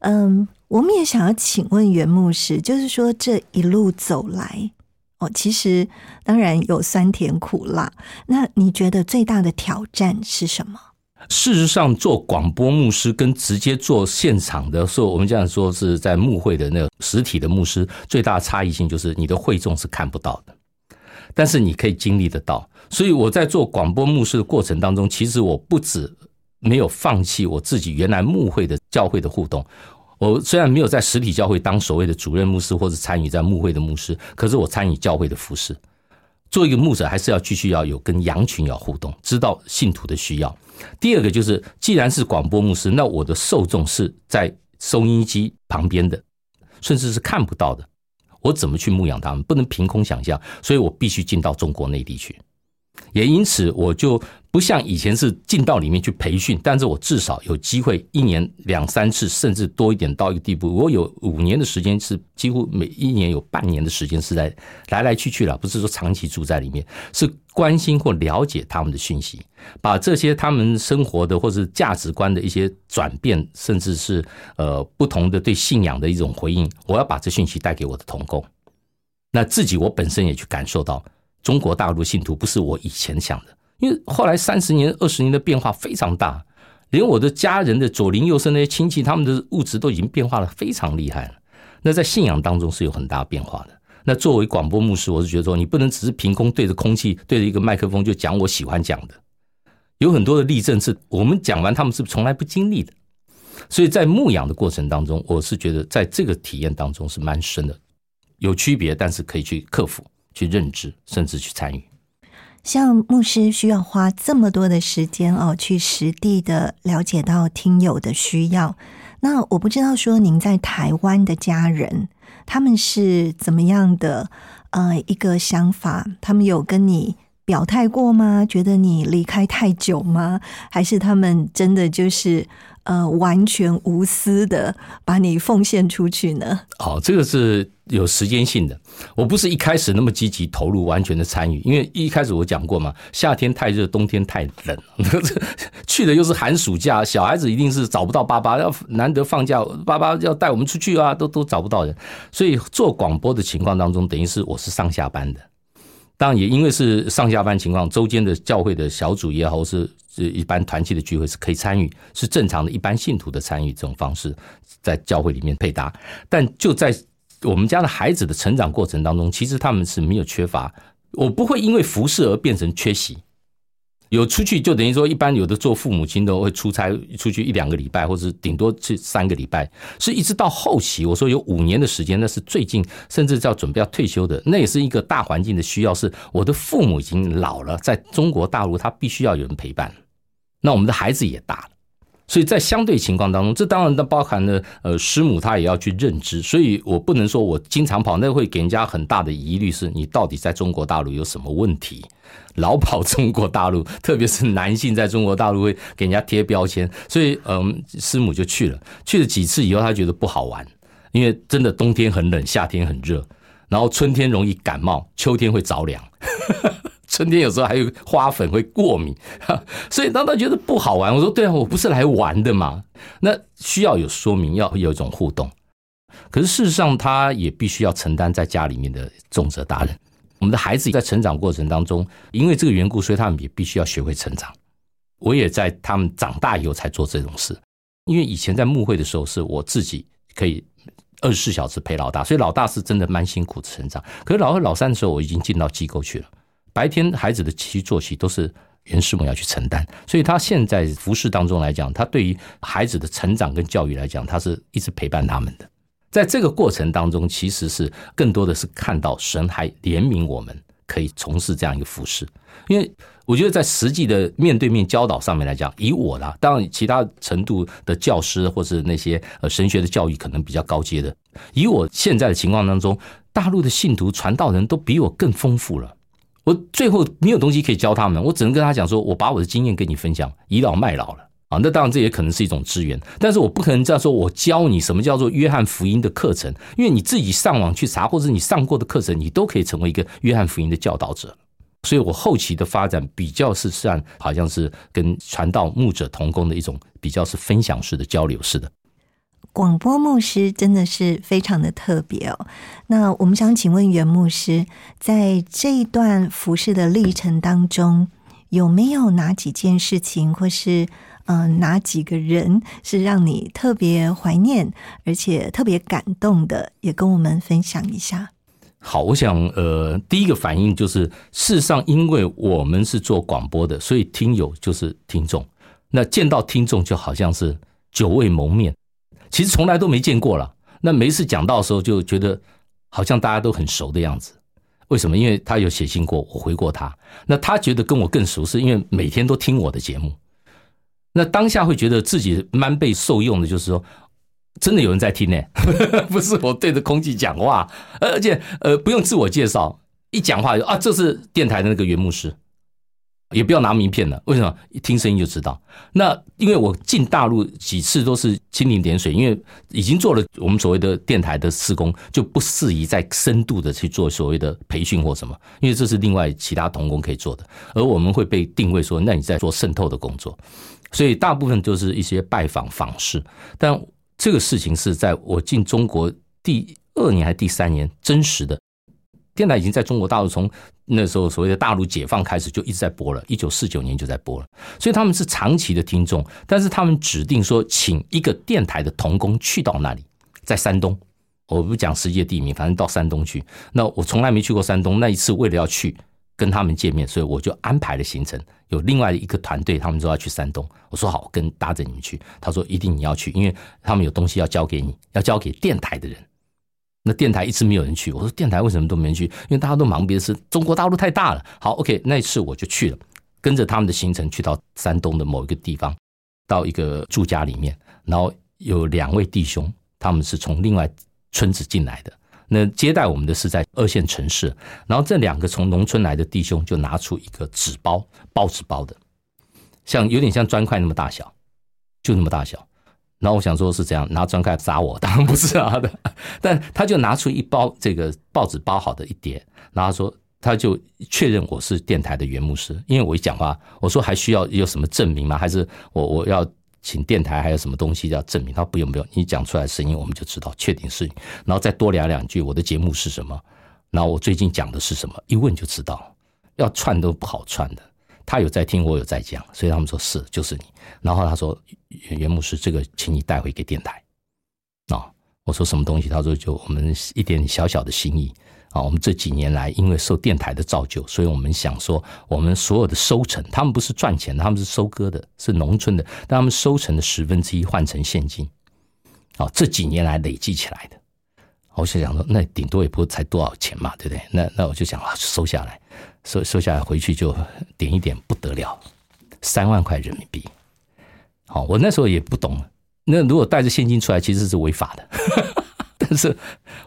嗯，我们也想要请问袁牧师，就是说这一路走来。哦，其实当然有酸甜苦辣。那你觉得最大的挑战是什么？事实上，做广播牧师跟直接做现场的，说我们这样说是在牧会的那个实体的牧师，最大的差异性就是你的会众是看不到的，但是你可以经历得到。所以我在做广播牧师的过程当中，其实我不止没有放弃我自己原来牧会的教会的互动。我虽然没有在实体教会当所谓的主任牧师，或者参与在牧会的牧师，可是我参与教会的服饰。做一个牧者，还是要继续要有跟羊群要互动，知道信徒的需要。第二个就是，既然是广播牧师，那我的受众是在收音机旁边的，甚至是看不到的，我怎么去牧养他们？不能凭空想象，所以我必须进到中国内地去。也因此，我就。不像以前是进到里面去培训，但是我至少有机会一年两三次，甚至多一点到一个地步。我有五年的时间是几乎每一年有半年的时间是在来来去去了，不是说长期住在里面，是关心或了解他们的讯息，把这些他们生活的或是价值观的一些转变，甚至是呃不同的对信仰的一种回应，我要把这讯息带给我的同工。那自己我本身也去感受到，中国大陆信徒不是我以前想的。因为后来三十年、二十年的变化非常大，连我的家人的左邻右舍那些亲戚，他们的物质都已经变化的非常厉害了。那在信仰当中是有很大变化的。那作为广播牧师，我是觉得说，你不能只是凭空对着空气、对着一个麦克风就讲我喜欢讲的，有很多的例证是我们讲完，他们是从来不经历的。所以在牧养的过程当中，我是觉得在这个体验当中是蛮深的，有区别，但是可以去克服、去认知，甚至去参与。像牧师需要花这么多的时间哦，去实地的了解到听友的需要。那我不知道说您在台湾的家人他们是怎么样的呃一个想法？他们有跟你表态过吗？觉得你离开太久吗？还是他们真的就是呃完全无私的把你奉献出去呢？哦，这个是。有时间性的，我不是一开始那么积极投入、完全的参与，因为一开始我讲过嘛，夏天太热，冬天太冷，(laughs) 去的又是寒暑假，小孩子一定是找不到爸爸，要难得放假，爸爸要带我们出去啊，都都找不到人，所以做广播的情况当中，等于是我是上下班的，当然也因为是上下班情况，周间的教会的小组也好，是是一般团契的聚会是可以参与，是正常的一般信徒的参与这种方式，在教会里面配搭，但就在。我们家的孩子的成长过程当中，其实他们是没有缺乏。我不会因为服侍而变成缺席。有出去就等于说，一般有的做父母亲都会出差出去一两个礼拜，或者顶多去三个礼拜。是一直到后期，我说有五年的时间，那是最近甚至要准备要退休的，那也是一个大环境的需要。是我的父母已经老了，在中国大陆他必须要有人陪伴。那我们的孩子也大了。所以在相对情况当中，这当然都包含了呃师母她也要去认知，所以我不能说我经常跑，那会给人家很大的疑虑，是你到底在中国大陆有什么问题？老跑中国大陆，特别是男性在中国大陆会给人家贴标签，所以嗯，师母就去了，去了几次以后，他觉得不好玩，因为真的冬天很冷，夏天很热，然后春天容易感冒，秋天会着凉。(laughs) 春天有时候还有花粉会过敏，所以当他觉得不好玩，我说对啊，我不是来玩的嘛。那需要有说明，要有一种互动。可是事实上，他也必须要承担在家里面的重责大任。我们的孩子在成长过程当中，因为这个缘故，所以他们也必须要学会成长。我也在他们长大以后才做这种事，因为以前在牧会的时候，是我自己可以二十四小时陪老大，所以老大是真的蛮辛苦的成长。可是老二、老三的时候，我已经进到机构去了。白天孩子的起居作息都是袁师母要去承担，所以他现在服饰当中来讲，他对于孩子的成长跟教育来讲，他是一直陪伴他们的。在这个过程当中，其实是更多的是看到神还怜悯我们，可以从事这样一个服饰。因为我觉得在实际的面对面教导上面来讲，以我啦，当然其他程度的教师或是那些呃神学的教育可能比较高阶的，以我现在的情况当中，大陆的信徒传道人都比我更丰富了。我最后没有东西可以教他们，我只能跟他讲说，我把我的经验跟你分享，倚老卖老了啊。那当然这也可能是一种资源，但是我不可能这样说，我教你什么叫做约翰福音的课程，因为你自己上网去查，或者你上过的课程，你都可以成为一个约翰福音的教导者。所以我后期的发展比较是算好像是跟传道牧者同工的一种比较是分享式的交流式的。广播牧师真的是非常的特别哦。那我们想请问袁牧师，在这一段服饰的历程当中，有没有哪几件事情，或是嗯哪几个人是让你特别怀念，而且特别感动的，也跟我们分享一下？好，我想呃，第一个反应就是，事实上，因为我们是做广播的，所以听友就是听众。那见到听众，就好像是久未谋面。其实从来都没见过了。那每次讲到的时候，就觉得好像大家都很熟的样子。为什么？因为他有写信过，我回过他。那他觉得跟我更熟，是因为每天都听我的节目。那当下会觉得自己蛮被受用的，就是说，真的有人在听呢，(laughs) 不是我对着空气讲话，而且呃不用自我介绍，一讲话就啊，这是电台的那个原牧师。也不要拿名片了，为什么？一听声音就知道。那因为我进大陆几次都是蜻蜓点水，因为已经做了我们所谓的电台的施工，就不适宜再深度的去做所谓的培训或什么，因为这是另外其他同工可以做的。而我们会被定位说，那你在做渗透的工作，所以大部分就是一些拜访访视。但这个事情是在我进中国第二年还是第三年，真实的。电台已经在中国大陆从那时候所谓的大陆解放开始就一直在播了，一九四九年就在播了，所以他们是长期的听众。但是他们指定说，请一个电台的童工去到那里，在山东，我不讲实际地名，反正到山东去。那我从来没去过山东，那一次为了要去跟他们见面，所以我就安排了行程。有另外一个团队，他们说要去山东，我说好，跟搭着你们去。他说一定你要去，因为他们有东西要交给你，要交给电台的人。那电台一直没有人去，我说电台为什么都没人去？因为大家都忙别的事。中国大陆太大了。好，OK，那一次我就去了，跟着他们的行程去到山东的某一个地方，到一个住家里面，然后有两位弟兄，他们是从另外村子进来的。那接待我们的是在二线城市，然后这两个从农村来的弟兄就拿出一个纸包，报纸包的，像有点像砖块那么大小，就那么大小。然后我想说是这样，拿砖块砸我，当然不是啊的。(laughs) 但他就拿出一包这个报纸包好的一叠，然后说他就确认我是电台的原牧师，因为我一讲话，我说还需要有什么证明吗？还是我我要请电台还有什么东西要证明？他不用不用，你讲出来声音我们就知道确定是你，然后再多聊两句，我的节目是什么？然后我最近讲的是什么？一问就知道，要串都不好串的。他有在听，我有在讲，所以他们说是就是你。然后他说：“袁牧师，这个请你带回给电台。”啊，我说什么东西？他说：“就我们一点小小的心意啊。我们这几年来，因为受电台的造就，所以我们想说，我们所有的收成，他们不是赚钱的，他们是收割的，是农村的，但他们收成的十分之一换成现金。啊，这几年来累积起来的。我就想说，那顶多也不才多少钱嘛，对不对？那那我就想啊，收下来。”收收下来回去就点一点不得了，三万块人民币。好，我那时候也不懂，那如果带着现金出来其实是违法的。但是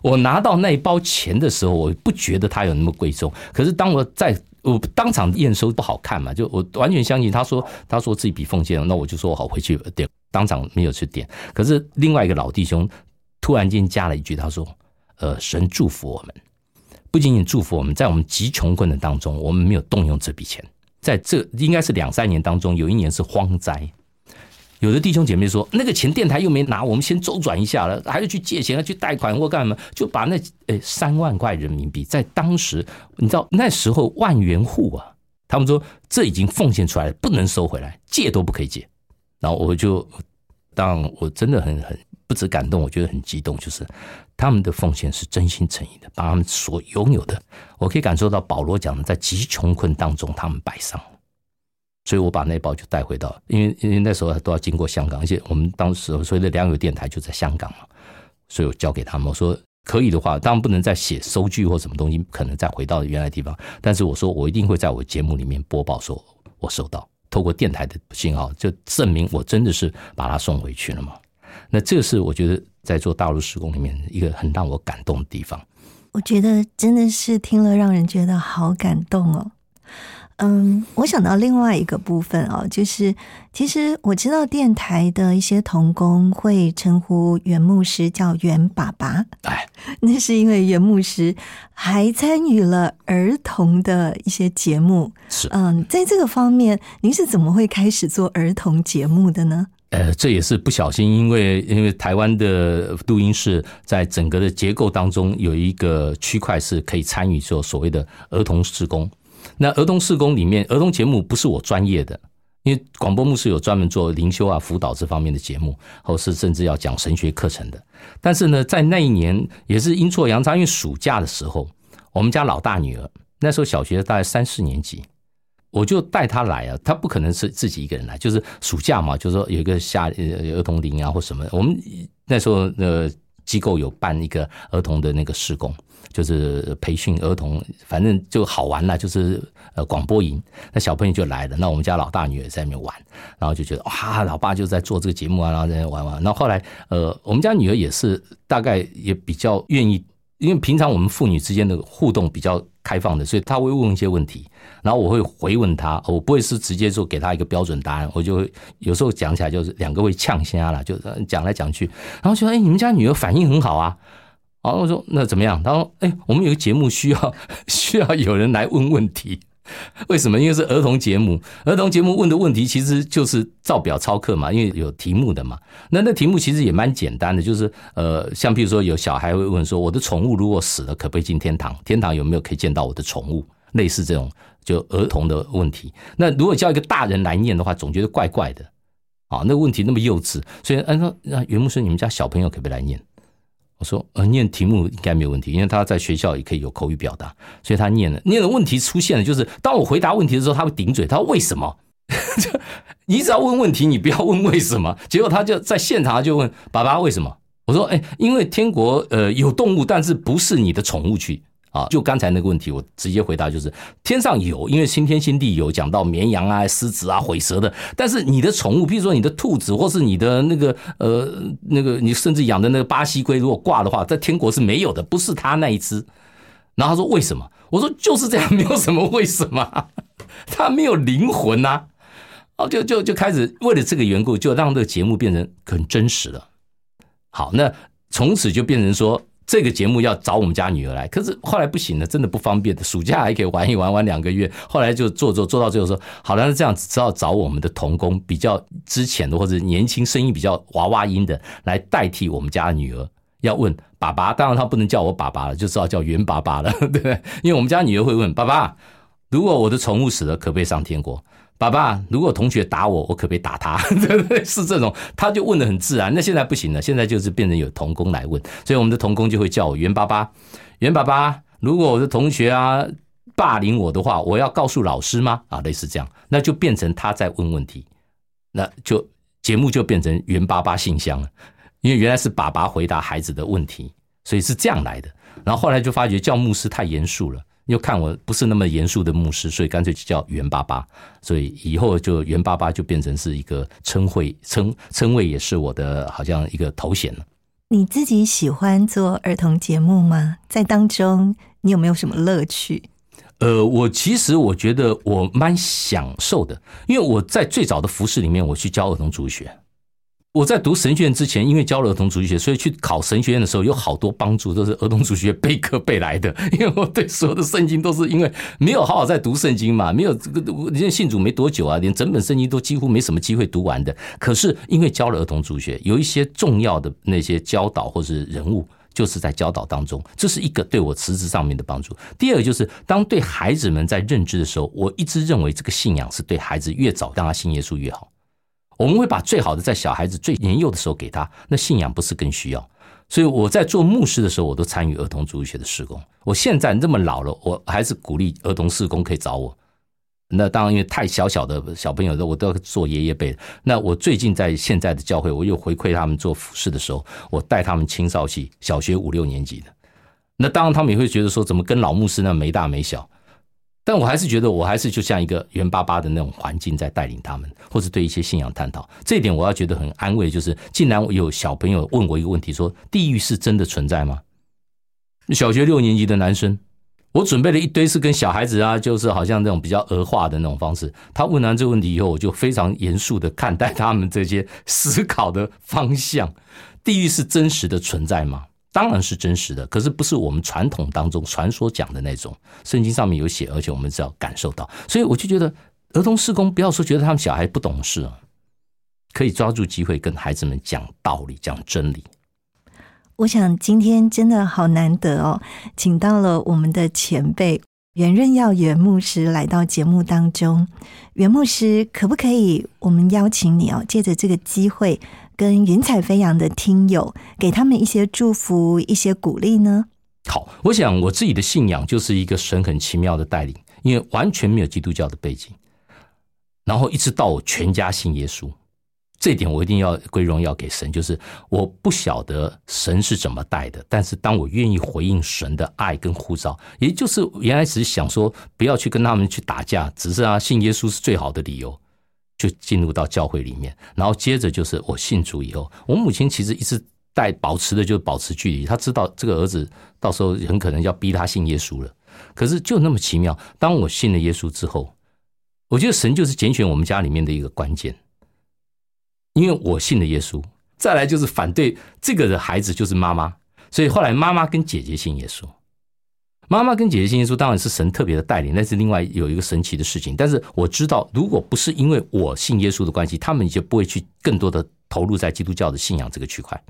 我拿到那一包钱的时候，我不觉得它有那么贵重。可是当我在我当场验收不好看嘛，就我完全相信他说他说自己比奉献，那我就说我好回去点，当场没有去点。可是另外一个老弟兄突然间加了一句，他说：“呃，神祝福我们。”不仅仅祝福我们，在我们极穷困的当中，我们没有动用这笔钱。在这应该是两三年当中，有一年是荒灾。有的弟兄姐妹说，那个钱电台又没拿，我们先周转一下了，还是去借钱，要去贷款或干什么，就把那诶三万块人民币，在当时你知道那时候万元户啊，他们说这已经奉献出来了，不能收回来，借都不可以借。然后我就当我真的很很。不止感动，我觉得很激动，就是他们的奉献是真心诚意的，把他们所拥有的，我可以感受到保罗讲的，在极穷困当中，他们摆上，所以我把那包就带回到，因为因为那时候都要经过香港，而且我们当时所谓的良友电台就在香港嘛，所以我交给他们，我说可以的话，当然不能再写收据或什么东西，可能再回到原来地方，但是我说我一定会在我节目里面播报，说我收到，透过电台的信号，就证明我真的是把它送回去了嘛。那这个是我觉得在做大陆施工里面一个很让我感动的地方。我觉得真的是听了让人觉得好感动哦。嗯，我想到另外一个部分哦，就是其实我知道电台的一些童工会称呼袁牧师叫袁爸爸，哎，(laughs) 那是因为袁牧师还参与了儿童的一些节目。是，嗯，在这个方面，您是怎么会开始做儿童节目的呢？呃，这也是不小心，因为因为台湾的录音室在整个的结构当中有一个区块是可以参与做所谓的儿童施工。那儿童施工里面，儿童节目不是我专业的，因为广播牧师有专门做灵修啊、辅导这方面的节目，或是甚至要讲神学课程的。但是呢，在那一年也是阴错阳差，因为暑假的时候，我们家老大女儿那时候小学大概三四年级。我就带他来啊，他不可能是自己一个人来，就是暑假嘛，就是说有一个夏儿童营啊或什么。我们那时候呃机构有办一个儿童的那个施工，就是培训儿童，反正就好玩了，就是呃广播营，那小朋友就来了，那我们家老大女儿在那边玩，然后就觉得哇，老爸就在做这个节目啊，然后在那玩玩。然后后来呃，我们家女儿也是大概也比较愿意，因为平常我们父女之间的互动比较开放的，所以她会问一些问题。然后我会回问他，我不会是直接就给他一个标准答案，我就会有时候讲起来就是两个会呛瞎了，就讲来讲去，然后说哎，你们家女儿反应很好啊，(laughs) 然后我说那怎么样？他说哎，我们有个节目需要 (laughs) 需要有人来问问题，为什么？因为是儿童节目，儿童节目问的问题其实就是照表抄课嘛，因为有题目的嘛。那那题目其实也蛮简单的，就是呃，像比如说有小孩会问说，我的宠物如果死了，可不可以进天堂？天堂有没有可以见到我的宠物？类似这种。就儿童的问题，那如果叫一个大人来念的话，总觉得怪怪的，啊，那问题那么幼稚，所以按说让袁牧师，你们家小朋友可不可以来念？我说呃，念题目应该没有问题，因为他在学校也可以有口语表达，所以他念了。念的问题出现了，就是当我回答问题的时候，他会顶嘴，他说为什么？(laughs) 你只要问问题，你不要问为什么。结果他就在现场就问爸爸为什么？我说哎，因为天国呃有动物，但是不是你的宠物区。啊，就刚才那个问题，我直接回答就是天上有，因为新天新地有讲到绵羊啊、狮子啊、毁蛇的。但是你的宠物，比如说你的兔子，或是你的那个呃那个，你甚至养的那个巴西龟，如果挂的话，在天国是没有的，不是他那一只。然后他说为什么？我说就是这样，没有什么为什么，(laughs) 他没有灵魂呐。哦，就就就开始为了这个缘故，就让这个节目变成很真实了。好，那从此就变成说。这个节目要找我们家女儿来，可是后来不行了，真的不方便的。暑假还可以玩一玩，玩两个月，后来就做做做到最后说，好了，那这样子只好找我们的童工，比较之前的或者年轻声音比较娃娃音的来代替我们家女儿。要问爸爸，当然他不能叫我爸爸了，就知道叫袁爸爸了，对不对？因为我们家女儿会问爸爸，如果我的宠物死了，可不可以上天国？爸爸，如果同学打我，我可不可以打他？对不对？是这种，他就问的很自然。那现在不行了，现在就是变成有童工来问，所以我们的童工就会叫我袁爸爸。袁爸爸，如果我的同学啊霸凌我的话，我要告诉老师吗？啊，类似这样，那就变成他在问问题，那就节目就变成袁爸爸信箱了。因为原来是爸爸回答孩子的问题，所以是这样来的。然后后来就发觉叫牧师太严肃了。又看我不是那么严肃的牧师，所以干脆就叫袁爸爸。所以以后就袁爸爸就变成是一个称谓，称称谓也是我的好像一个头衔了。你自己喜欢做儿童节目吗？在当中你有没有什么乐趣？呃，我其实我觉得我蛮享受的，因为我在最早的服饰里面，我去教儿童主学。我在读神学院之前，因为教了儿童主学，所以去考神学院的时候有好多帮助，都是儿童主学备课备来的。因为我对所有的圣经都是因为没有好好在读圣经嘛，没有这个，人家信主没多久啊，连整本圣经都几乎没什么机会读完的。可是因为教了儿童主学，有一些重要的那些教导或是人物，就是在教导当中，这是一个对我辞职上面的帮助。第二个就是当对孩子们在认知的时候，我一直认为这个信仰是对孩子越早让他信耶稣越好。我们会把最好的在小孩子最年幼的时候给他，那信仰不是更需要？所以我在做牧师的时候，我都参与儿童主日学的施工。我现在这么老了，我还是鼓励儿童施工可以找我。那当然，因为太小小的小朋友的，我都要做爷爷辈。那我最近在现在的教会，我又回馈他们做服饰的时候，我带他们青少期小学五六年级的。那当然，他们也会觉得说，怎么跟老牧师那没大没小？但我还是觉得，我还是就像一个圆巴巴的那种环境在带领他们，或者对一些信仰探讨。这一点我要觉得很安慰，就是竟然有小朋友问我一个问题，说地狱是真的存在吗？小学六年级的男生，我准备了一堆是跟小孩子啊，就是好像那种比较儿化的那种方式。他问完这个问题以后，我就非常严肃的看待他们这些思考的方向。地狱是真实的存在吗？当然是真实的，可是不是我们传统当中传说讲的那种。圣经上面有写，而且我们只要感受到，所以我就觉得儿童施工不要说觉得他们小孩不懂事啊，可以抓住机会跟孩子们讲道理、讲真理。我想今天真的好难得哦，请到了我们的前辈袁润耀袁牧师来到节目当中。袁牧师，可不可以我们邀请你哦，借着这个机会。跟云彩飞扬的听友，给他们一些祝福，一些鼓励呢？好，我想我自己的信仰就是一个神很奇妙的带领，因为完全没有基督教的背景，然后一直到我全家信耶稣，这点我一定要归荣耀给神。就是我不晓得神是怎么带的，但是当我愿意回应神的爱跟呼召，也就是原来只是想说不要去跟他们去打架，只是啊信耶稣是最好的理由。就进入到教会里面，然后接着就是我信主以后，我母亲其实一直带保持的就是保持距离，她知道这个儿子到时候很可能要逼他信耶稣了。可是就那么奇妙，当我信了耶稣之后，我觉得神就是拣选我们家里面的一个关键，因为我信了耶稣，再来就是反对这个的孩子就是妈妈，所以后来妈妈跟姐姐信耶稣。妈妈跟姐姐信耶稣，当然是神特别的带领，那是另外有一个神奇的事情。但是我知道，如果不是因为我信耶稣的关系，他们就不会去更多的投入在基督教的信仰这个区块。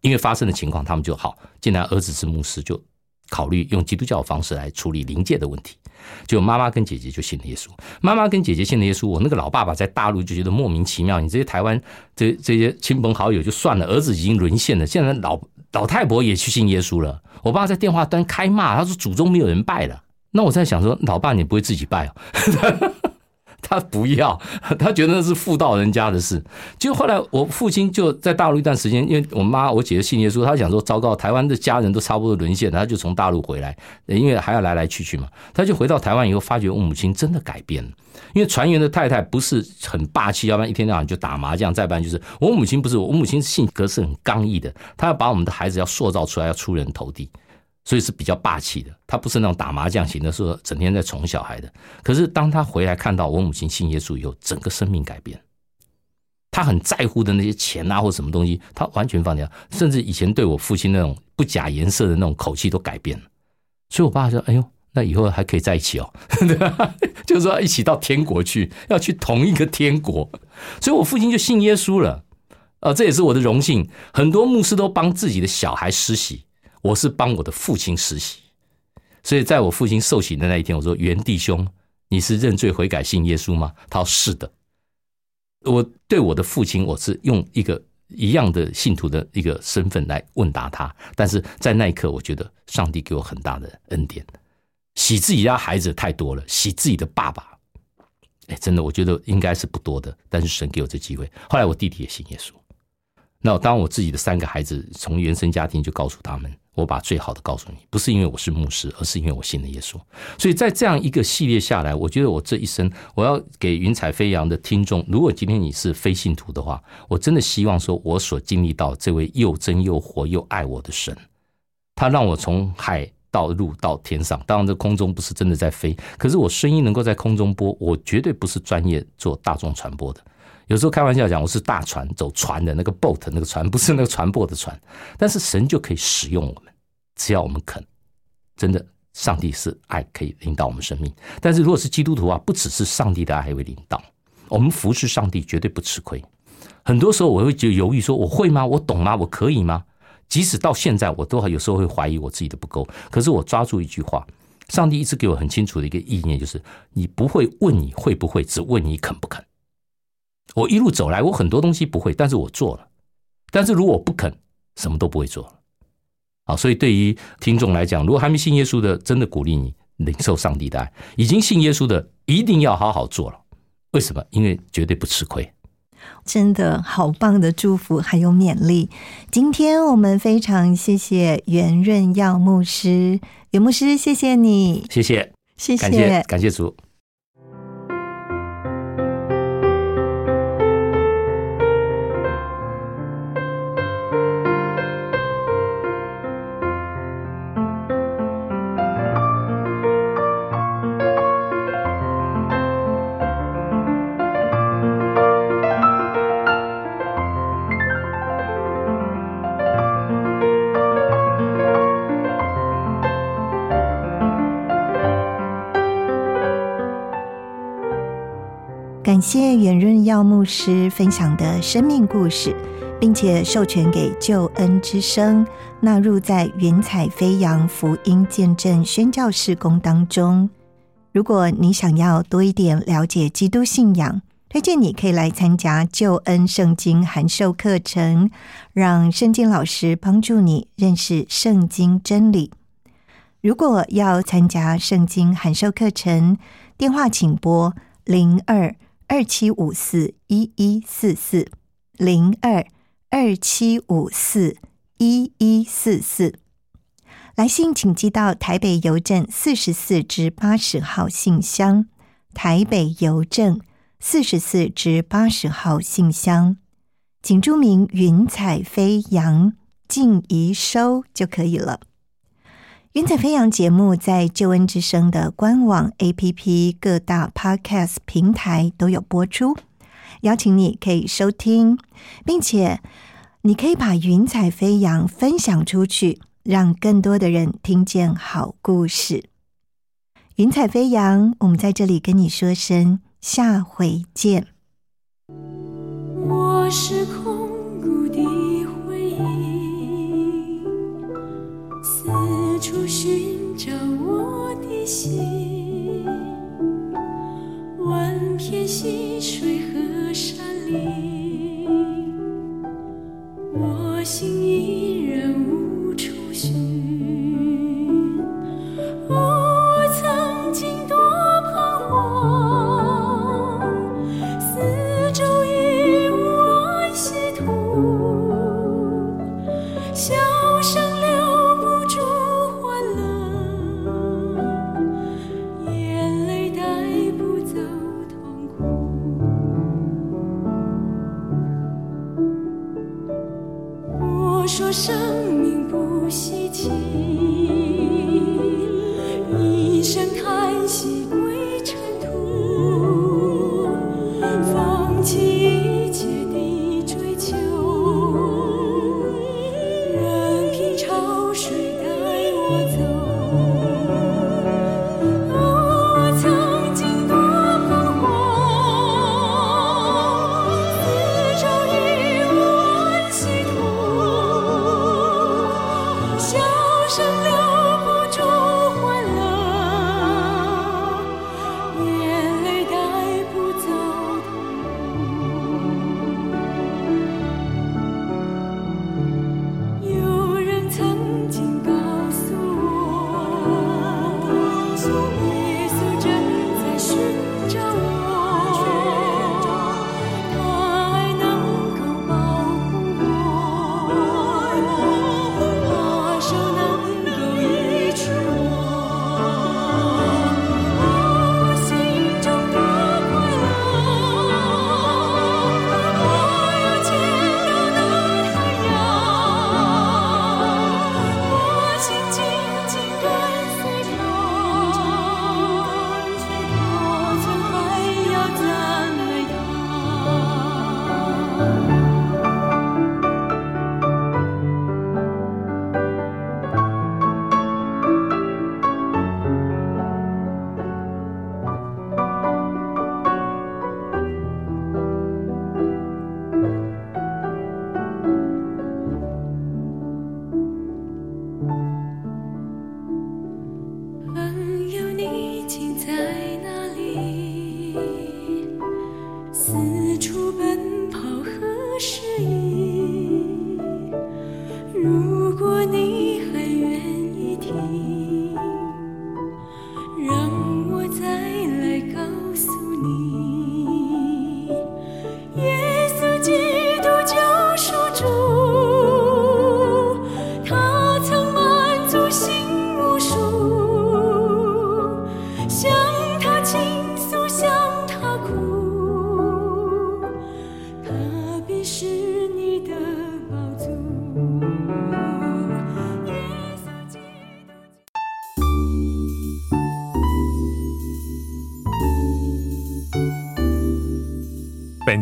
因为发生的情况，他们就好。既然儿子是牧师，就考虑用基督教的方式来处理灵界的问题。就妈妈跟姐姐就信了耶稣。妈妈跟姐姐信了耶稣，我那个老爸爸在大陆就觉得莫名其妙。你这些台湾这这些亲朋好友就算了，儿子已经沦陷了，现在老老太婆也去信耶稣了。我爸在电话端开骂，他说祖宗没有人拜了。那我在想说，老爸你不会自己拜哦？他不要，(laughs) 他觉得那是妇道人家的事。就后来我父亲就在大陆一段时间，因为我妈我姐的信耶稣，他想说糟糕，台湾的家人都差不多沦陷了，他就从大陆回来，因为还要来来去去嘛。他就回到台湾以后，发觉我母亲真的改变了。因为船员的太太不是很霸气，要不然一天到晚就打麻将，再不然就是我母亲不是，我母亲性格是很刚毅的，她要把我们的孩子要塑造出来，要出人头地。所以是比较霸气的，他不是那种打麻将型的，说整天在宠小孩的。可是当他回来看到我母亲信耶稣以后，整个生命改变。他很在乎的那些钱啊或什么东西，他完全放掉，甚至以前对我父亲那种不假颜色的那种口气都改变了。所以我爸说：“哎呦，那以后还可以在一起哦，(laughs) 就是说一起到天国去，要去同一个天国。”所以，我父亲就信耶稣了。呃，这也是我的荣幸。很多牧师都帮自己的小孩施洗。我是帮我的父亲实习，所以在我父亲受洗的那一天，我说：“袁弟兄，你是认罪悔改信耶稣吗？”他说：“是的。”我对我的父亲，我是用一个一样的信徒的一个身份来问答他。但是在那一刻，我觉得上帝给我很大的恩典。洗自己家孩子太多了，洗自己的爸爸，哎，真的，我觉得应该是不多的。但是神给我这机会。后来我弟弟也信耶稣。那当我自己的三个孩子从原生家庭就告诉他们。我把最好的告诉你，不是因为我是牧师，而是因为我信了耶稣。所以在这样一个系列下来，我觉得我这一生，我要给云彩飞扬的听众，如果今天你是非信徒的话，我真的希望说，我所经历到这位又真又活又爱我的神，他让我从海到陆到天上。当然，这空中不是真的在飞，可是我声音能够在空中播，我绝对不是专业做大众传播的。有时候开玩笑讲，我是大船走船的那个 boat 那个船，不是那个船舶的船。但是神就可以使用我们，只要我们肯。真的，上帝是爱，可以领导我们生命。但是如果是基督徒啊，不只是上帝的爱会领导我们，服侍上帝绝对不吃亏。很多时候我会就犹豫说，我会吗？我懂吗？我可以吗？即使到现在，我都有时候会怀疑我自己的不够。可是我抓住一句话，上帝一直给我很清楚的一个意念，就是你不会问你会不会，只问你肯不肯。我一路走来，我很多东西不会，但是我做了。但是如果我不肯，什么都不会做了。好，所以对于听众来讲，如果还没信耶稣的，真的鼓励你领受上帝的爱；已经信耶稣的，一定要好好做了。为什么？因为绝对不吃亏。真的好棒的祝福还有勉励。今天我们非常谢谢袁润耀牧师，袁牧师，谢谢你，谢谢，谢谢，感谢，感谢主。牧师分享的生命故事，并且授权给救恩之声纳入在云彩飞扬福音见证宣教事工当中。如果你想要多一点了解基督信仰，推荐你可以来参加救恩圣经函授课程，让圣经老师帮助你认识圣经真理。如果要参加圣经函授课程，电话请拨零二。二七五四一一四四零二二七五四一一四四，来信请寄到台北邮政四十四至八十号信箱。台北邮政四十四至八十号信箱，请注明“云彩飞扬”静怡收就可以了。云彩飞扬节目在救恩之声的官网、APP、各大 Podcast 平台都有播出，邀请你可以收听，并且你可以把云彩飞扬分享出去，让更多的人听见好故事。云彩飞扬，我们在这里跟你说声下回见。我是空处寻找我的心，万片溪水和山林，我心依然无处寻。